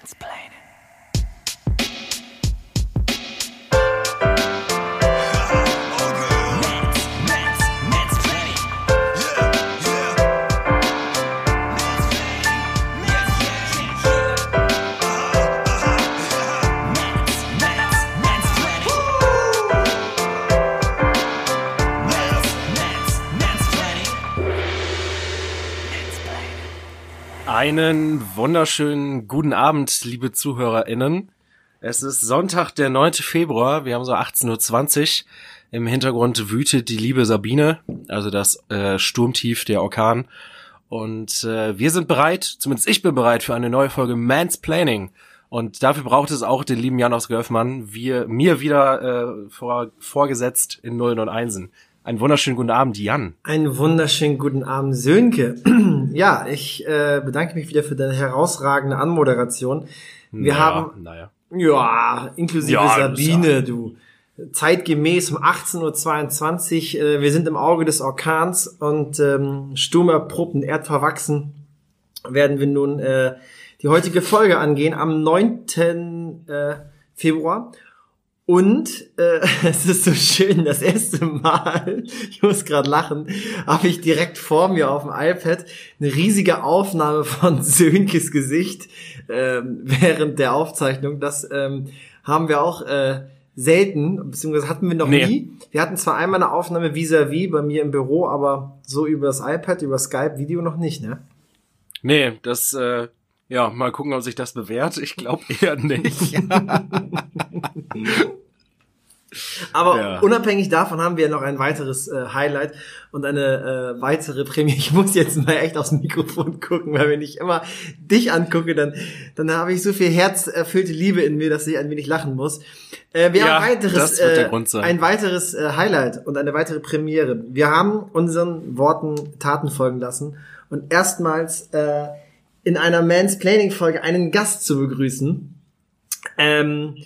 mansplaining. Einen wunderschönen guten Abend, liebe ZuhörerInnen. Es ist Sonntag, der 9. Februar. Wir haben so 18.20 Uhr. Im Hintergrund wütet die liebe Sabine, also das äh, Sturmtief, der Orkan. Und äh, wir sind bereit, zumindest ich bin bereit für eine neue Folge Mansplaining. Und dafür braucht es auch den lieben Jan aus Görfmann, wir, mir wieder äh, vor, vorgesetzt in Nullen und Einsen. Einen wunderschönen guten Abend, Jan. Einen wunderschönen guten Abend, Sönke. ja, ich äh, bedanke mich wieder für deine herausragende Anmoderation. Wir naja, haben, naja. ja, inklusive ja, Sabine, du. Zeitgemäß um 18.22 Uhr, äh, wir sind im Auge des Orkans und ähm, sturmerprobt und erdverwachsen werden wir nun äh, die heutige Folge angehen am 9. Äh, Februar. Und äh, es ist so schön, das erste Mal, ich muss gerade lachen, habe ich direkt vor mir auf dem iPad eine riesige Aufnahme von Sönkes Gesicht äh, während der Aufzeichnung. Das ähm, haben wir auch äh, selten, beziehungsweise hatten wir noch nee. nie. Wir hatten zwar einmal eine Aufnahme vis-à-vis -vis bei mir im Büro, aber so über das iPad, über Skype, Video noch nicht, ne? Nee, das äh, ja, mal gucken, ob sich das bewährt. Ich glaube eher nicht. Aber ja. unabhängig davon haben wir noch ein weiteres äh, Highlight und eine äh, weitere Prämie. Ich muss jetzt mal echt aufs Mikrofon gucken, weil wenn ich immer dich angucke, dann, dann habe ich so viel herzerfüllte Liebe in mir, dass ich ein wenig lachen muss. Äh, wir ja, haben ein weiteres, äh, ein weiteres äh, Highlight und eine weitere Premiere. Wir haben unseren Worten Taten folgen lassen und erstmals äh, in einer Mansplaining-Folge einen Gast zu begrüßen. Ähm,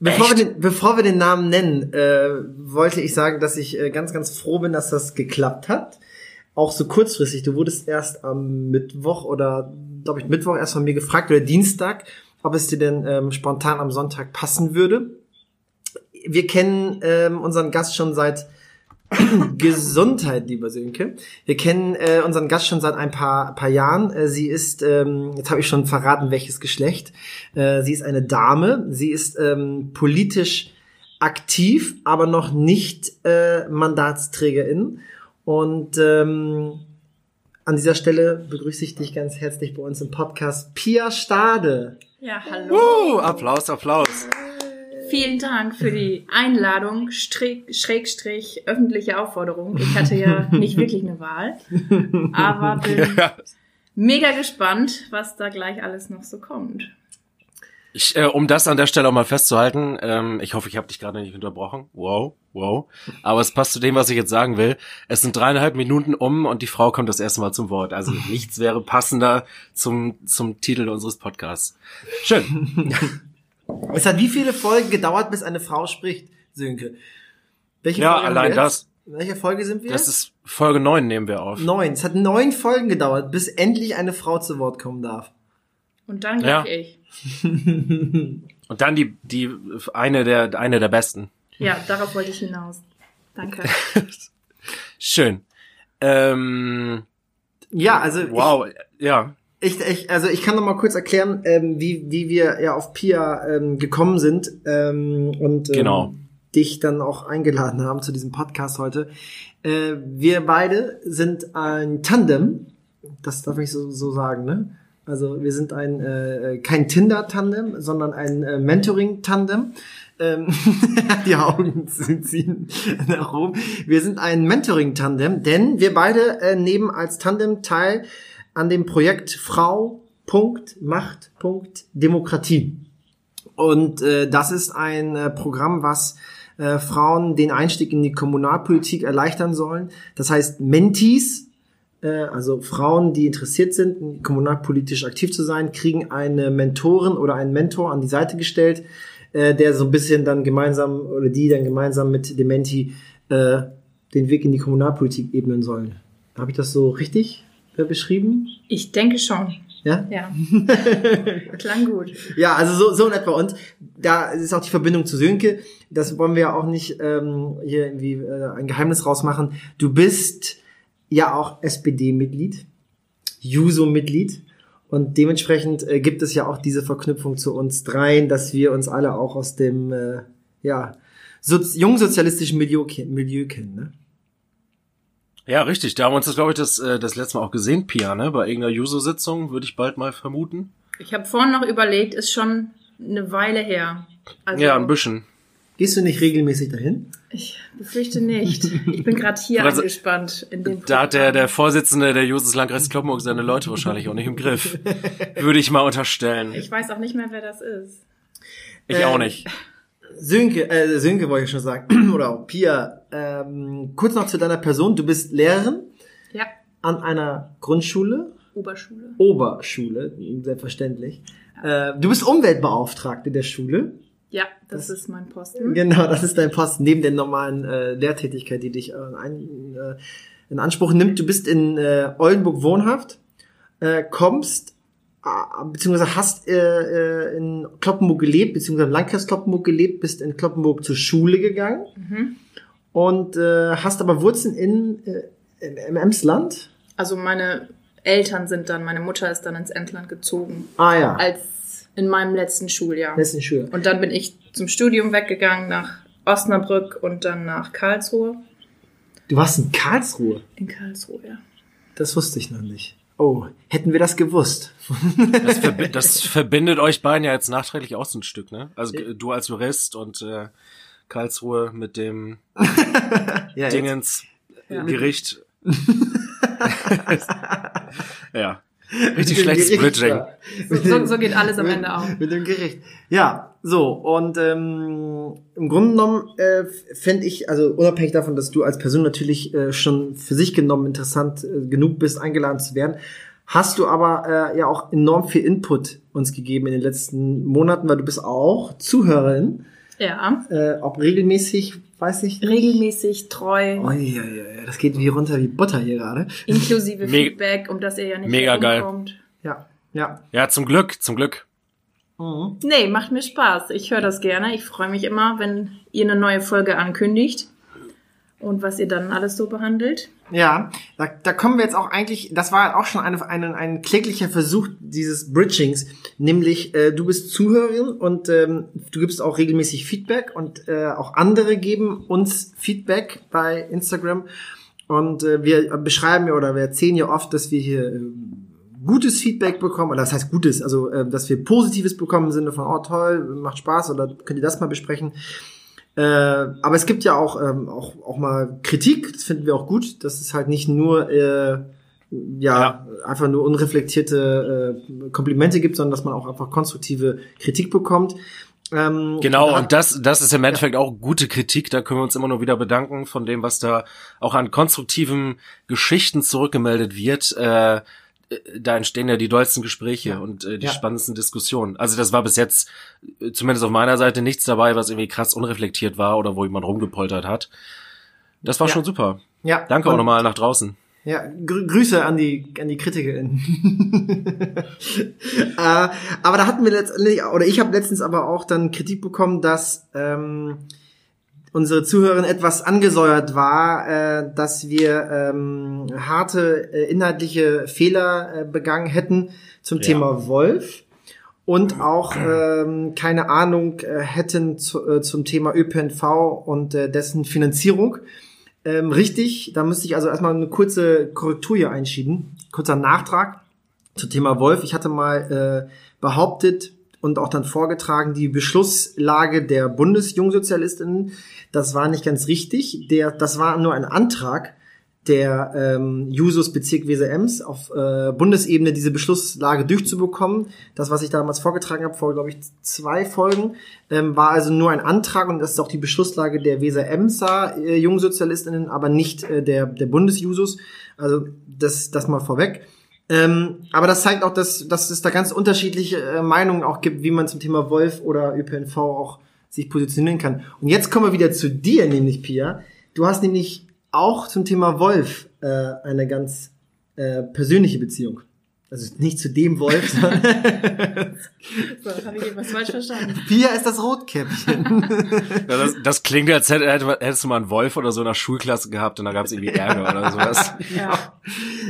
bevor, wir den, bevor wir den Namen nennen, äh, wollte ich sagen, dass ich äh, ganz, ganz froh bin, dass das geklappt hat. Auch so kurzfristig. Du wurdest erst am Mittwoch oder, glaube ich, Mittwoch erst von mir gefragt oder Dienstag, ob es dir denn ähm, spontan am Sonntag passen würde. Wir kennen ähm, unseren Gast schon seit Gesundheit, lieber Sönke. Wir kennen äh, unseren Gast schon seit ein paar, paar Jahren. Äh, sie ist, ähm, jetzt habe ich schon verraten, welches Geschlecht. Äh, sie ist eine Dame. Sie ist ähm, politisch aktiv, aber noch nicht äh, Mandatsträgerin. Und ähm, an dieser Stelle begrüße ich dich ganz herzlich bei uns im Podcast, Pia Stade. Ja, hallo. Uh, Applaus, Applaus. Vielen Dank für die Einladung, Schrägstrich, öffentliche Aufforderung. Ich hatte ja nicht wirklich eine Wahl, aber bin ja. mega gespannt, was da gleich alles noch so kommt. Ich, äh, um das an der Stelle auch mal festzuhalten, ähm, ich hoffe, ich habe dich gerade nicht unterbrochen. Wow, wow. Aber es passt zu dem, was ich jetzt sagen will. Es sind dreieinhalb Minuten um und die Frau kommt das erste Mal zum Wort. Also nichts wäre passender zum, zum Titel unseres Podcasts. Schön. Es hat wie viele Folgen gedauert, bis eine Frau spricht, Sönke? Welche ja, Folge allein das. Welche Folge sind wir? Das ist Folge neun nehmen wir auf. Neun. Es hat neun Folgen gedauert, bis endlich eine Frau zu Wort kommen darf. Und dann ja. ich. Und dann die, die, eine der, eine der besten. Ja, darauf wollte ich hinaus. Danke. Schön. Ähm, ja, also. Wow, ich, ja. Ich, ich, also ich kann noch mal kurz erklären, ähm, wie, wie wir ja auf Pia ähm, gekommen sind ähm, und ähm, genau. dich dann auch eingeladen haben zu diesem Podcast heute. Äh, wir beide sind ein Tandem, das darf ich so, so sagen, ne? Also wir sind ein äh, kein Tinder-Tandem, sondern ein äh, Mentoring-Tandem. Ähm, die Augen ziehen nach oben. Wir sind ein Mentoring-Tandem, denn wir beide äh, nehmen als Tandem teil an dem Projekt Frau. Macht. Demokratie. Und äh, das ist ein äh, Programm, was äh, Frauen den Einstieg in die Kommunalpolitik erleichtern sollen. Das heißt, Mentees, äh, also Frauen, die interessiert sind, kommunalpolitisch aktiv zu sein, kriegen eine Mentorin oder einen Mentor an die Seite gestellt, äh, der so ein bisschen dann gemeinsam oder die dann gemeinsam mit dem Menti äh, den Weg in die Kommunalpolitik ebnen sollen. Habe ich das so richtig? Beschrieben? Ich denke schon. Ja? Ja. Klang gut. Ja, also so, so in etwa. Und da ist auch die Verbindung zu Sönke. Das wollen wir ja auch nicht ähm, hier irgendwie äh, ein Geheimnis rausmachen. Du bist ja auch SPD-Mitglied, Juso-Mitglied. Und dementsprechend äh, gibt es ja auch diese Verknüpfung zu uns dreien, dass wir uns alle auch aus dem äh, ja, so, jungsozialistischen Milieu, Milieu kennen. Ne? Ja, richtig. Da haben wir uns das, glaube ich, das, äh, das letzte Mal auch gesehen, Pia, ne? Bei irgendeiner Juso-Sitzung, würde ich bald mal vermuten. Ich habe vorhin noch überlegt, ist schon eine Weile her. Also, ja, ein bisschen. Gehst du nicht regelmäßig dahin? Ich befürchte nicht. Ich bin gerade hier also, angespannt. In dem da hat der, der Vorsitzende der Jusos Landkreis Kloppenburg seine Leute wahrscheinlich auch nicht im Griff. Würde ich mal unterstellen. Ich weiß auch nicht mehr, wer das ist. Ich äh, auch nicht. Sönke, äh, Sönke wollte ich schon sagen, oder auch Pia, ähm, kurz noch zu deiner Person. Du bist Lehrerin ja. an einer Grundschule. Oberschule. Oberschule, selbstverständlich. Äh, du bist Umweltbeauftragte der Schule. Ja, das, das, ist mein Posten. Genau, das ist dein Posten, neben der normalen äh, Lehrtätigkeit, die dich äh, ein, äh, in Anspruch nimmt. Du bist in äh, Oldenburg wohnhaft, äh, kommst beziehungsweise hast äh, äh, in Kloppenburg gelebt, beziehungsweise im Landkreis Kloppenburg gelebt, bist in Kloppenburg zur Schule gegangen mhm. und äh, hast aber Wurzeln in, äh, im Emsland. Also meine Eltern sind dann, meine Mutter ist dann ins Emsland gezogen. Ah ja. Als in meinem letzten Schuljahr. Letzten Schuljahr. Und dann bin ich zum Studium weggegangen nach Osnabrück und dann nach Karlsruhe. Du warst in Karlsruhe? In Karlsruhe, ja. Das wusste ich noch nicht. Oh, hätten wir das gewusst. Das, verbi das, verbindet euch beiden ja jetzt nachträglich auch so ein Stück, ne? Also du als Jurist und äh, Karlsruhe mit dem ja, Dingens ja. Gericht. ja. Richtig schlechtes Bridging. So, so, geht alles am Ende auch. Mit dem Gericht. Ja, so. Und ähm, im Grunde genommen äh, fände ich, also unabhängig davon, dass du als Person natürlich äh, schon für sich genommen interessant äh, genug bist, eingeladen zu werden, hast du aber äh, ja auch enorm viel Input uns gegeben in den letzten Monaten, weil du bist auch Zuhörerin. Ja. Äh, ob regelmäßig, weiß ich nicht. Regelmäßig, treu. Oh, ja, ja, das geht wie runter wie Butter hier gerade. Inklusive Feedback, um das ihr ja nicht Mega geil. Ja, ja. Ja, zum Glück, zum Glück. Mhm. Nee, macht mir Spaß. Ich höre das gerne. Ich freue mich immer, wenn ihr eine neue Folge ankündigt und was ihr dann alles so behandelt. Ja, da, da kommen wir jetzt auch eigentlich, das war auch schon eine, eine, ein kläglicher Versuch dieses Bridgings, nämlich äh, du bist Zuhörerin und ähm, du gibst auch regelmäßig Feedback und äh, auch andere geben uns Feedback bei Instagram und äh, wir beschreiben ja oder wir erzählen ja oft, dass wir hier äh, gutes Feedback bekommen, oder das heißt gutes, also äh, dass wir positives bekommen im Sinne von, oh toll, macht Spaß oder könnt ihr das mal besprechen. Äh, aber es gibt ja auch, ähm, auch, auch mal Kritik, das finden wir auch gut, dass es halt nicht nur äh, ja, ja, einfach nur unreflektierte äh, Komplimente gibt, sondern dass man auch einfach konstruktive Kritik bekommt. Ähm, genau, und das, das ist im Endeffekt ja. auch gute Kritik. Da können wir uns immer nur wieder bedanken von dem, was da auch an konstruktiven Geschichten zurückgemeldet wird. Äh, da entstehen ja die dollsten Gespräche ja. und äh, die ja. spannendsten Diskussionen. Also das war bis jetzt äh, zumindest auf meiner Seite nichts dabei, was irgendwie krass unreflektiert war oder wo jemand rumgepoltert hat. Das war ja. schon super. Ja. Danke und, auch nochmal nach draußen. Ja, grü Grüße an die an die KritikerInnen. äh, aber da hatten wir letztendlich, oder ich habe letztens aber auch dann Kritik bekommen, dass ähm, unsere Zuhörerin etwas angesäuert war, äh, dass wir ähm, harte äh, inhaltliche Fehler äh, begangen hätten zum ja. Thema Wolf und auch ähm, keine Ahnung äh, hätten zu, äh, zum Thema ÖPNV und äh, dessen Finanzierung. Ähm, richtig, da müsste ich also erstmal eine kurze Korrektur hier einschieben, kurzer Nachtrag zum Thema Wolf. Ich hatte mal äh, behauptet, und auch dann vorgetragen die Beschlusslage der Bundesjungsozialistinnen. Das war nicht ganz richtig. Der, das war nur ein Antrag der ähm, Jusos Bezirk Weser Ems auf äh, Bundesebene diese Beschlusslage durchzubekommen. Das, was ich damals vorgetragen habe, vor, glaube ich, zwei Folgen, ähm, war also nur ein Antrag und das ist auch die Beschlusslage der Weser Emser äh, Jungsozialistinnen, aber nicht äh, der, der Bundesjusos. Also das, das mal vorweg. Ähm, aber das zeigt auch, dass, dass es da ganz unterschiedliche äh, Meinungen auch gibt, wie man zum Thema Wolf oder ÖPNV auch sich positionieren kann. Und jetzt kommen wir wieder zu dir, nämlich Pia. Du hast nämlich auch zum Thema Wolf äh, eine ganz äh, persönliche Beziehung. Also nicht zu dem Wolf, sondern. so, habe ich etwas falsch verstanden. Pia ist das Rotkäppchen. ja, das, das, klingt, als hättest du mal einen Wolf oder so in der Schulklasse gehabt und da gab es irgendwie Ärger oder sowas. Ja.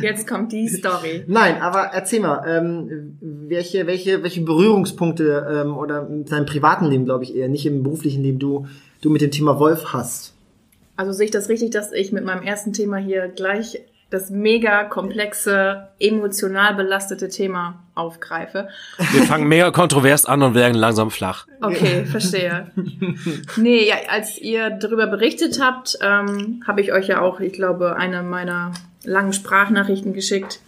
Jetzt kommt die Story. Nein, aber erzähl mal, ähm, welche, welche, welche Berührungspunkte ähm, oder in deinem privaten Leben, glaube ich eher, nicht im beruflichen Leben, du, du mit dem Thema Wolf hast? Also sehe ich das richtig, dass ich mit meinem ersten Thema hier gleich das mega komplexe, emotional belastete Thema aufgreife. Wir fangen mega kontrovers an und werden langsam flach. Okay, verstehe. Nee, ja, als ihr darüber berichtet habt, ähm, habe ich euch ja auch, ich glaube, eine meiner langen Sprachnachrichten geschickt.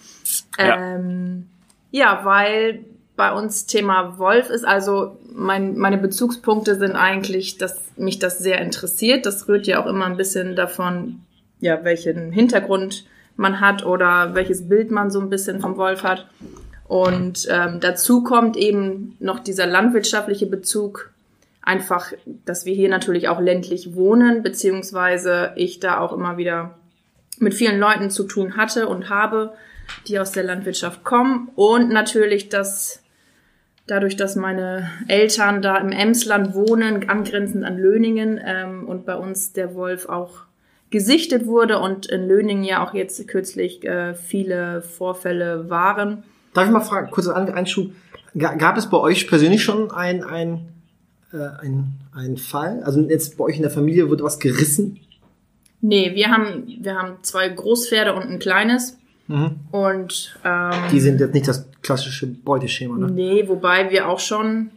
Ähm, ja. ja, weil bei uns Thema Wolf ist. Also mein, meine Bezugspunkte sind eigentlich, dass mich das sehr interessiert. Das rührt ja auch immer ein bisschen davon, ja, welchen Hintergrund man hat oder welches Bild man so ein bisschen vom Wolf hat. Und ähm, dazu kommt eben noch dieser landwirtschaftliche Bezug, einfach, dass wir hier natürlich auch ländlich wohnen, beziehungsweise ich da auch immer wieder mit vielen Leuten zu tun hatte und habe, die aus der Landwirtschaft kommen. Und natürlich, dass dadurch, dass meine Eltern da im Emsland wohnen, angrenzend an Löningen ähm, und bei uns der Wolf auch gesichtet wurde und in Löningen ja auch jetzt kürzlich äh, viele Vorfälle waren. Darf ich mal fragen, kurzer Einschub, gab es bei euch persönlich schon ein, ein, äh, ein, ein Fall? Also jetzt bei euch in der Familie wurde was gerissen? Nee, wir haben, wir haben zwei Großpferde und ein kleines. Mhm. Und ähm, die sind jetzt nicht das klassische Beuteschema, ne? Nee, wobei wir auch schon,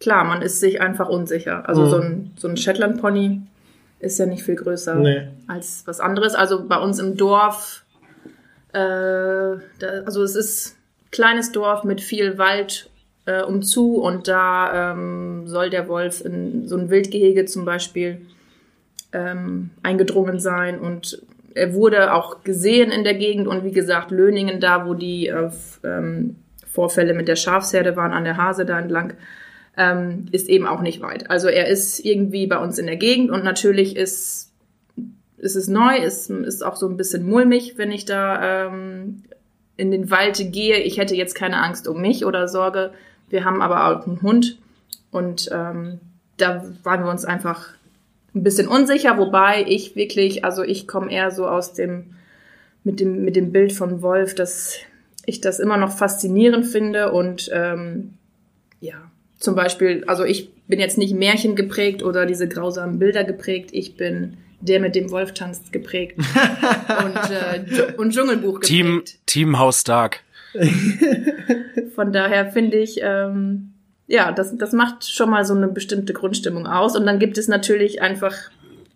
klar, man ist sich einfach unsicher. Also mhm. so ein, so ein Shetland Pony ist ja nicht viel größer nee. als was anderes. Also bei uns im Dorf, äh, da, also es ist kleines Dorf mit viel Wald äh, umzu und da ähm, soll der Wolf in so ein Wildgehege zum Beispiel ähm, eingedrungen sein und er wurde auch gesehen in der Gegend und wie gesagt Löningen da, wo die äh, ähm, Vorfälle mit der Schafsherde waren an der Hase da entlang ähm, ist eben auch nicht weit. Also er ist irgendwie bei uns in der Gegend und natürlich ist, ist es neu, ist, ist auch so ein bisschen mulmig, wenn ich da ähm, in den Wald gehe. Ich hätte jetzt keine Angst um mich oder Sorge. Wir haben aber auch einen Hund und ähm, da waren wir uns einfach ein bisschen unsicher, wobei ich wirklich, also ich komme eher so aus dem mit dem mit dem Bild von Wolf, dass ich das immer noch faszinierend finde und ähm, ja, zum Beispiel, also ich bin jetzt nicht Märchen geprägt oder diese grausamen Bilder geprägt, ich bin der mit dem Wolf tanzt geprägt und, äh, und Dschungelbuch geprägt. Team, Team Haus Stark. Von daher finde ich, ähm, ja, das, das macht schon mal so eine bestimmte Grundstimmung aus. Und dann gibt es natürlich einfach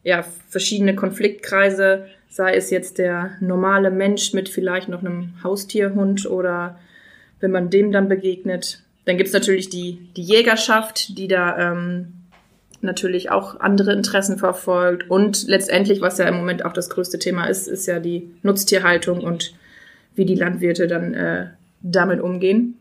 ja, verschiedene Konfliktkreise, sei es jetzt der normale Mensch mit vielleicht noch einem Haustierhund oder wenn man dem dann begegnet, dann gibt's natürlich die, die Jägerschaft, die da ähm, natürlich auch andere Interessen verfolgt. Und letztendlich, was ja im Moment auch das größte Thema ist, ist ja die Nutztierhaltung und wie die Landwirte dann äh, damit umgehen.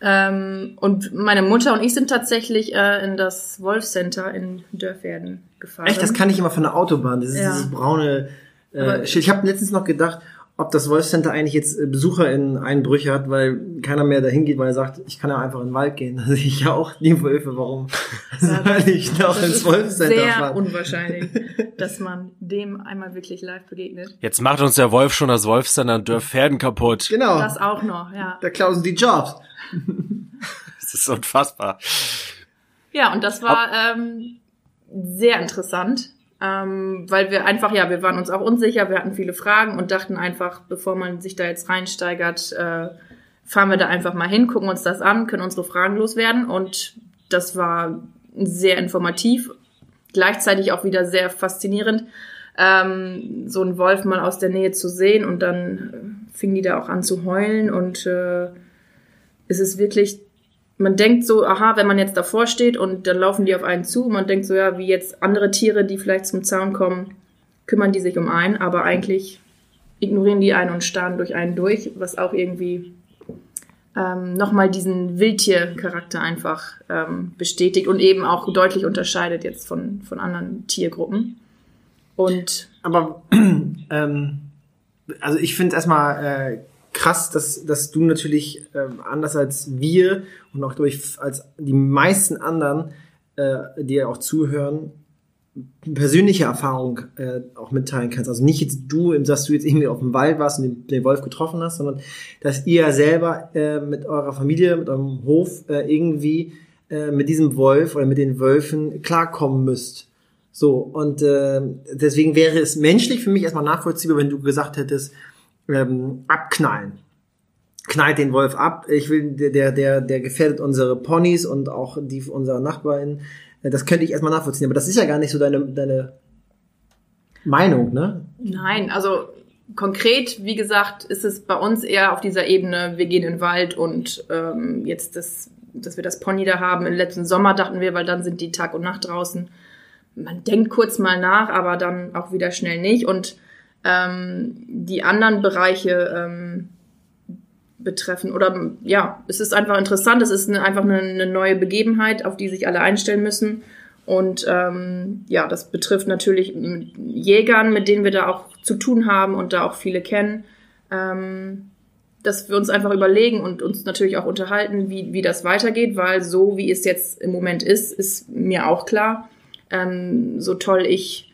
Ähm, und meine Mutter und ich sind tatsächlich äh, in das Wolfcenter in Dörferden gefahren. Echt, das kann ich immer von der Autobahn. Das ist ja. dieses braune äh, Schild. Ich habe letztens noch gedacht, ob das Wolf Center eigentlich jetzt äh, Besucher in Einbrüche hat, weil keiner mehr dahin geht, weil er sagt, ich kann ja einfach in den Wald gehen. Da sehe ich ja auch die Wölfe. Warum ja, soll ich noch ins Wolf Center sehr fahren? unwahrscheinlich, dass man dem einmal wirklich live begegnet. Jetzt macht uns der Wolf schon das Wolf Center und Dörf Pferden kaputt. Genau. Das auch noch, ja. Da klauen die Jobs. das ist unfassbar. Ja, und das war ähm, sehr interessant ähm, weil wir einfach, ja, wir waren uns auch unsicher, wir hatten viele Fragen und dachten einfach, bevor man sich da jetzt reinsteigert, äh, fahren wir da einfach mal hin, gucken uns das an, können unsere Fragen loswerden. Und das war sehr informativ, gleichzeitig auch wieder sehr faszinierend, ähm, so einen Wolf mal aus der Nähe zu sehen und dann fingen die da auch an zu heulen und äh, es ist wirklich man denkt so, aha, wenn man jetzt davor steht und dann laufen die auf einen zu, man denkt so, ja, wie jetzt andere Tiere, die vielleicht zum Zaun kommen, kümmern die sich um einen, aber eigentlich ignorieren die einen und starren durch einen durch, was auch irgendwie ähm, nochmal diesen Wildtiercharakter einfach ähm, bestätigt und eben auch deutlich unterscheidet jetzt von, von anderen Tiergruppen. Und aber ähm, also ich finde erstmal äh, krass, dass, dass du natürlich ähm, anders als wir und auch durch als die meisten anderen, äh, die ja auch zuhören, persönliche Erfahrung äh, auch mitteilen kannst. Also nicht jetzt du, dass du jetzt irgendwie auf dem Wald warst und den, den Wolf getroffen hast, sondern dass ihr selber äh, mit eurer Familie, mit eurem Hof äh, irgendwie äh, mit diesem Wolf oder mit den Wölfen klarkommen müsst. So, und äh, deswegen wäre es menschlich für mich erstmal nachvollziehbar, wenn du gesagt hättest, ähm, abknallen. Knallt den Wolf ab. Ich will, der, der, der gefährdet unsere Ponys und auch die unserer Nachbarin. Äh, das könnte ich erstmal nachvollziehen, aber das ist ja gar nicht so deine, deine Meinung, ne? Nein, also konkret, wie gesagt, ist es bei uns eher auf dieser Ebene, wir gehen in den Wald und ähm, jetzt das, dass wir das Pony da haben. Im letzten Sommer dachten wir, weil dann sind die Tag und Nacht draußen. Man denkt kurz mal nach, aber dann auch wieder schnell nicht. Und ähm, die anderen Bereiche ähm, betreffen. Oder ja, es ist einfach interessant, es ist eine, einfach eine, eine, neue Begebenheit, auf die sich alle einstellen müssen. Und ähm, ja, das betrifft natürlich Jägern, mit denen wir da auch zu tun haben und da auch viele kennen. Ähm, dass wir uns einfach überlegen und uns natürlich auch unterhalten, wie, wie das weitergeht, weil so wie es jetzt im Moment ist, ist mir auch klar, ähm, so toll ich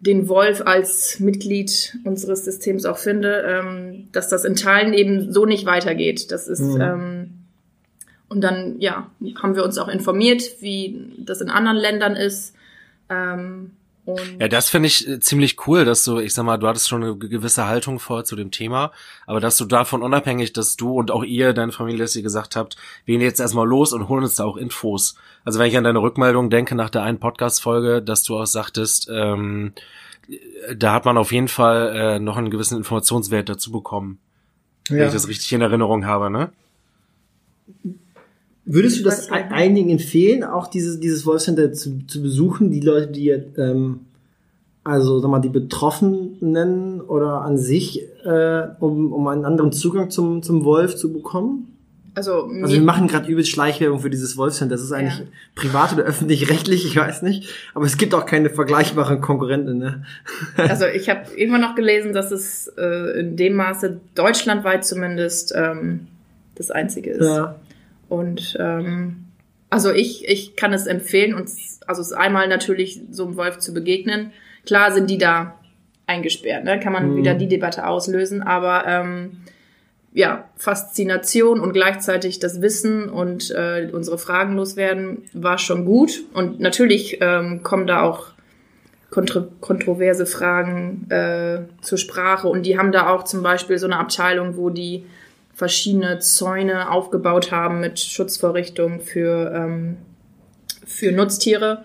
den Wolf als Mitglied unseres Systems auch finde, ähm, dass das in Teilen eben so nicht weitergeht. Das ist mhm. ähm, und dann ja haben wir uns auch informiert, wie das in anderen Ländern ist. Ähm, ja, das finde ich äh, ziemlich cool, dass du, ich sag mal, du hattest schon eine gewisse Haltung vor zu dem Thema, aber dass du davon unabhängig, dass du und auch ihr, deine Familie, dass ihr gesagt habt, wir gehen jetzt erstmal los und holen uns da auch Infos. Also wenn ich an deine Rückmeldung denke nach der einen Podcast-Folge, dass du auch sagtest, ähm, da hat man auf jeden Fall äh, noch einen gewissen Informationswert dazu bekommen. Ja. Wenn ich das richtig in Erinnerung habe, ne? Würdest du das einigen empfehlen, auch dieses, dieses Voice Center zu, zu besuchen, die Leute, die ähm, also sag mal, die Betroffenen oder an sich, äh, um, um einen anderen Zugang zum, zum Wolf zu bekommen? Also, also wir machen gerade übelst Schleichwerbung für dieses Wolfscenter. Das ist eigentlich ja. privat oder öffentlich-rechtlich, ich weiß nicht. Aber es gibt auch keine vergleichbaren Konkurrenten. Ne? Also ich habe immer noch gelesen, dass es äh, in dem Maße deutschlandweit zumindest ähm, das einzige ist. Ja. Und ähm, also ich, ich kann es empfehlen, uns, also es einmal natürlich so einem Wolf zu begegnen. Klar sind die da eingesperrt, ne? kann man mhm. wieder die Debatte auslösen, aber ähm, ja, Faszination und gleichzeitig das Wissen und äh, unsere Fragen loswerden war schon gut. Und natürlich ähm, kommen da auch kontro kontroverse Fragen äh, zur Sprache. Und die haben da auch zum Beispiel so eine Abteilung, wo die verschiedene Zäune aufgebaut haben mit Schutzvorrichtungen für, ähm, für Nutztiere.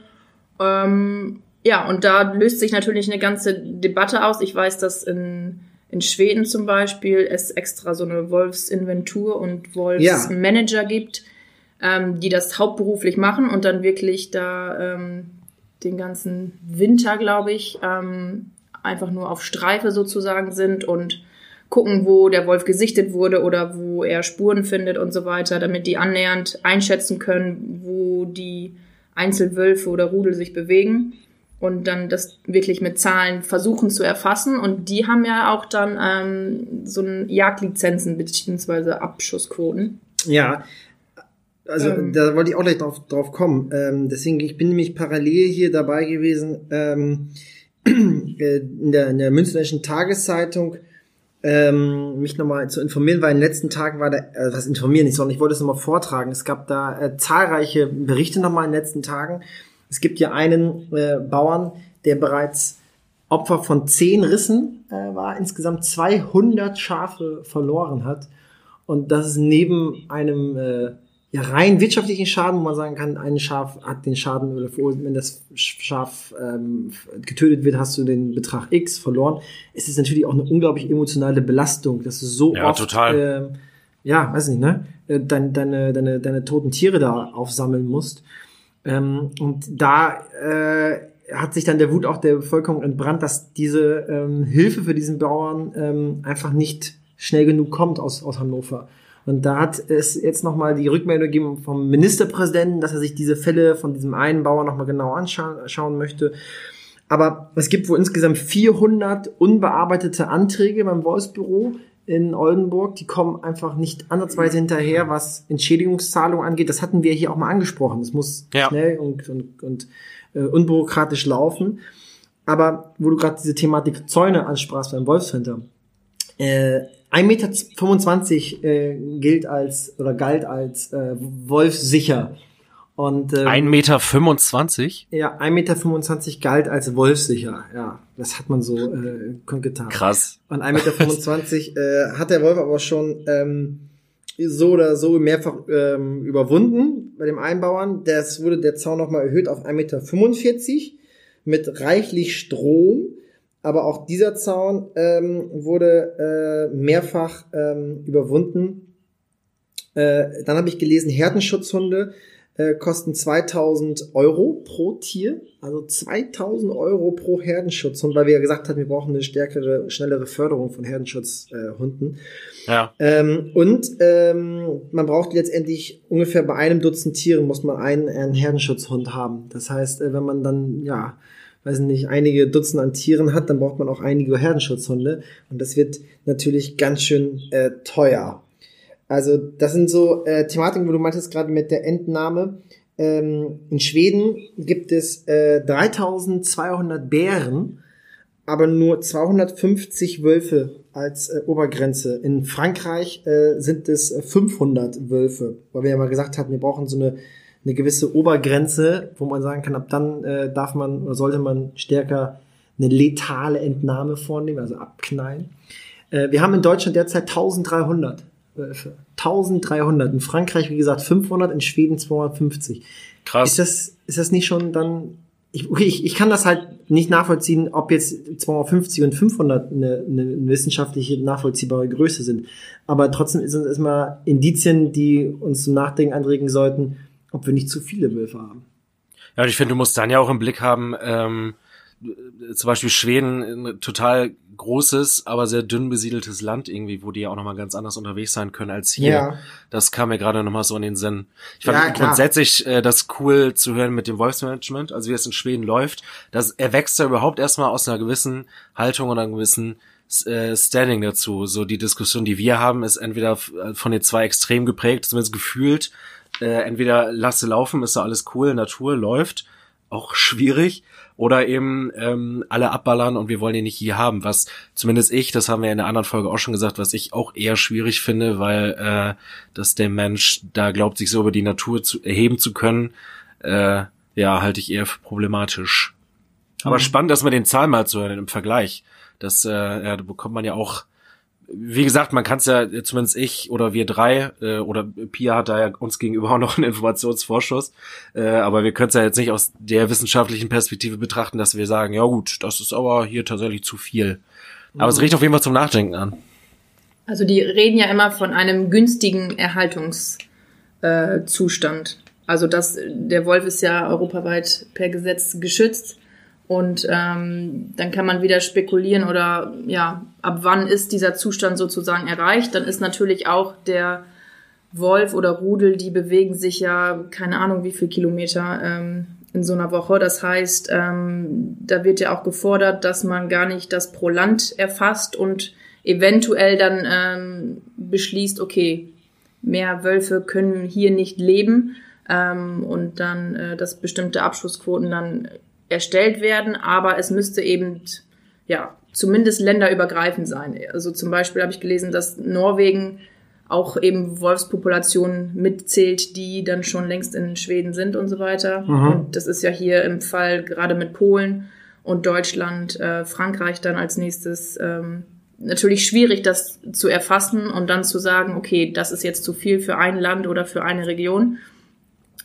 Ähm, ja, und da löst sich natürlich eine ganze Debatte aus. Ich weiß, dass in, in Schweden zum Beispiel es extra so eine Wolfsinventur und Wolfsmanager ja. gibt, ähm, die das hauptberuflich machen und dann wirklich da ähm, den ganzen Winter, glaube ich, ähm, einfach nur auf Streife sozusagen sind und gucken, wo der Wolf gesichtet wurde oder wo er Spuren findet und so weiter, damit die annähernd einschätzen können, wo die Einzelwölfe oder Rudel sich bewegen und dann das wirklich mit Zahlen versuchen zu erfassen. Und die haben ja auch dann ähm, so ein Jagdlizenzen bzw. Abschussquoten. Ja, also ähm, da wollte ich auch gleich drauf, drauf kommen. Ähm, deswegen, ich bin nämlich parallel hier dabei gewesen, ähm, äh, in, der, in der Münsterländischen Tageszeitung ähm, mich nochmal zu informieren, weil in den letzten Tagen war da, äh, das informieren nicht, sondern ich wollte es nochmal vortragen. Es gab da äh, zahlreiche Berichte nochmal in den letzten Tagen. Es gibt ja einen äh, Bauern, der bereits Opfer von zehn Rissen äh, war, insgesamt 200 Schafe verloren hat. Und das ist neben einem äh, ja, rein wirtschaftlichen Schaden, wo man sagen kann, ein Schaf hat den Schaden oder wenn das Schaf ähm, getötet wird, hast du den Betrag X verloren. Es ist natürlich auch eine unglaublich emotionale Belastung, dass du so ja, oft, total. Äh, ja, weiß nicht, ne, äh, deine, deine, deine, deine toten Tiere da aufsammeln musst. Ähm, und da äh, hat sich dann der Wut auch der Bevölkerung entbrannt, dass diese ähm, Hilfe für diesen Bauern ähm, einfach nicht schnell genug kommt aus, aus Hannover. Und da hat es jetzt nochmal die Rückmeldung gegeben vom Ministerpräsidenten, dass er sich diese Fälle von diesem einen Bauern nochmal genau anschauen möchte. Aber es gibt wohl insgesamt 400 unbearbeitete Anträge beim Wolfsbüro, in Oldenburg, die kommen einfach nicht ansatzweise hinterher, was Entschädigungszahlungen angeht. Das hatten wir hier auch mal angesprochen. Es muss ja. schnell und, und, und äh, unbürokratisch laufen. Aber wo du gerade diese Thematik Zäune ansprachst beim Wolfshinter, äh, 1,25 Meter äh, gilt als oder galt als äh, wolfsicher. Und, ähm, 1,25 Meter? 25? Ja, 1,25 Meter galt als wolfsicher. Ja, das hat man so äh, getan. Krass. Und 1,25 Meter äh, hat der Wolf aber schon ähm, so oder so mehrfach ähm, überwunden bei dem Einbauern. Das wurde der Zaun nochmal erhöht auf 1,45 Meter mit reichlich Strom. Aber auch dieser Zaun ähm, wurde äh, mehrfach ähm, überwunden. Äh, dann habe ich gelesen, Herdenschutzhunde äh, kosten 2000 Euro pro Tier, also 2000 Euro pro Herdenschutzhund, weil wir ja gesagt haben, wir brauchen eine stärkere, schnellere Förderung von Herdenschutzhunden. Äh, ja. Ähm, und ähm, man braucht letztendlich ungefähr bei einem Dutzend Tieren muss man einen, einen Herdenschutzhund haben. Das heißt, äh, wenn man dann ja weiß nicht, einige Dutzend an Tieren hat, dann braucht man auch einige Herdenschutzhunde. Und das wird natürlich ganz schön äh, teuer. Also das sind so äh, Thematiken, wo du meintest gerade mit der Entnahme. Ähm, in Schweden gibt es äh, 3200 Bären, aber nur 250 Wölfe als äh, Obergrenze. In Frankreich äh, sind es 500 Wölfe, weil wir ja mal gesagt hatten, wir brauchen so eine, eine gewisse Obergrenze, wo man sagen kann, ab dann äh, darf man oder sollte man stärker eine letale Entnahme vornehmen, also abknallen. Äh, wir haben in Deutschland derzeit 1300 Wölfe. 1300. In Frankreich, wie gesagt, 500, in Schweden 250. Krass. Ist das, ist das nicht schon dann, ich, okay, ich, ich kann das halt nicht nachvollziehen, ob jetzt 250 und 500 eine, eine wissenschaftliche nachvollziehbare Größe sind. Aber trotzdem sind es immer Indizien, die uns zum Nachdenken anregen sollten, ob wir nicht zu viele Wölfe haben. Ja, und ich finde, du musst dann ja auch im Blick haben, ähm, zum Beispiel Schweden total großes, aber sehr dünn besiedeltes Land irgendwie, wo die ja auch nochmal ganz anders unterwegs sein können als hier. Ja. Das kam mir gerade nochmal so in den Sinn. Ich fand ja, grundsätzlich äh, das cool zu hören mit dem Wolfsmanagement, also wie es in Schweden läuft. Das, er wächst ja überhaupt erstmal aus einer gewissen Haltung und einem gewissen äh, Standing dazu. So die Diskussion, die wir haben, ist entweder äh, von den zwei extrem geprägt, zumindest gefühlt. Äh, entweder lasse laufen, ist da alles cool, Natur läuft, auch schwierig oder eben ähm, alle abballern und wir wollen ihn nicht hier haben, was zumindest ich, das haben wir in der anderen Folge auch schon gesagt, was ich auch eher schwierig finde, weil äh, dass der Mensch da glaubt, sich so über die Natur zu erheben zu können, äh, ja, halte ich eher für problematisch. Aber mhm. spannend, dass man den Zahl mal zu hören im Vergleich. Das äh, ja, da bekommt man ja auch wie gesagt, man kann es ja, zumindest ich oder wir drei, äh, oder Pia hat da ja uns gegenüber auch noch einen Informationsvorschuss, äh, aber wir können es ja jetzt nicht aus der wissenschaftlichen Perspektive betrachten, dass wir sagen, ja gut, das ist aber hier tatsächlich zu viel. Aber mhm. es riecht auf jeden Fall zum Nachdenken an. Also die reden ja immer von einem günstigen Erhaltungszustand. Äh, also das, der Wolf ist ja europaweit per Gesetz geschützt. Und ähm, dann kann man wieder spekulieren oder ja, ab wann ist dieser Zustand sozusagen erreicht. Dann ist natürlich auch der Wolf oder Rudel, die bewegen sich ja keine Ahnung wie viel Kilometer ähm, in so einer Woche. Das heißt, ähm, da wird ja auch gefordert, dass man gar nicht das pro Land erfasst und eventuell dann ähm, beschließt, okay, mehr Wölfe können hier nicht leben ähm, und dann, äh, dass bestimmte Abschussquoten dann erstellt werden, aber es müsste eben, ja, zumindest länderübergreifend sein. Also zum Beispiel habe ich gelesen, dass Norwegen auch eben Wolfspopulationen mitzählt, die dann schon längst in Schweden sind und so weiter. Mhm. Und das ist ja hier im Fall gerade mit Polen und Deutschland, äh, Frankreich dann als nächstes ähm, natürlich schwierig, das zu erfassen und dann zu sagen, okay, das ist jetzt zu viel für ein Land oder für eine Region.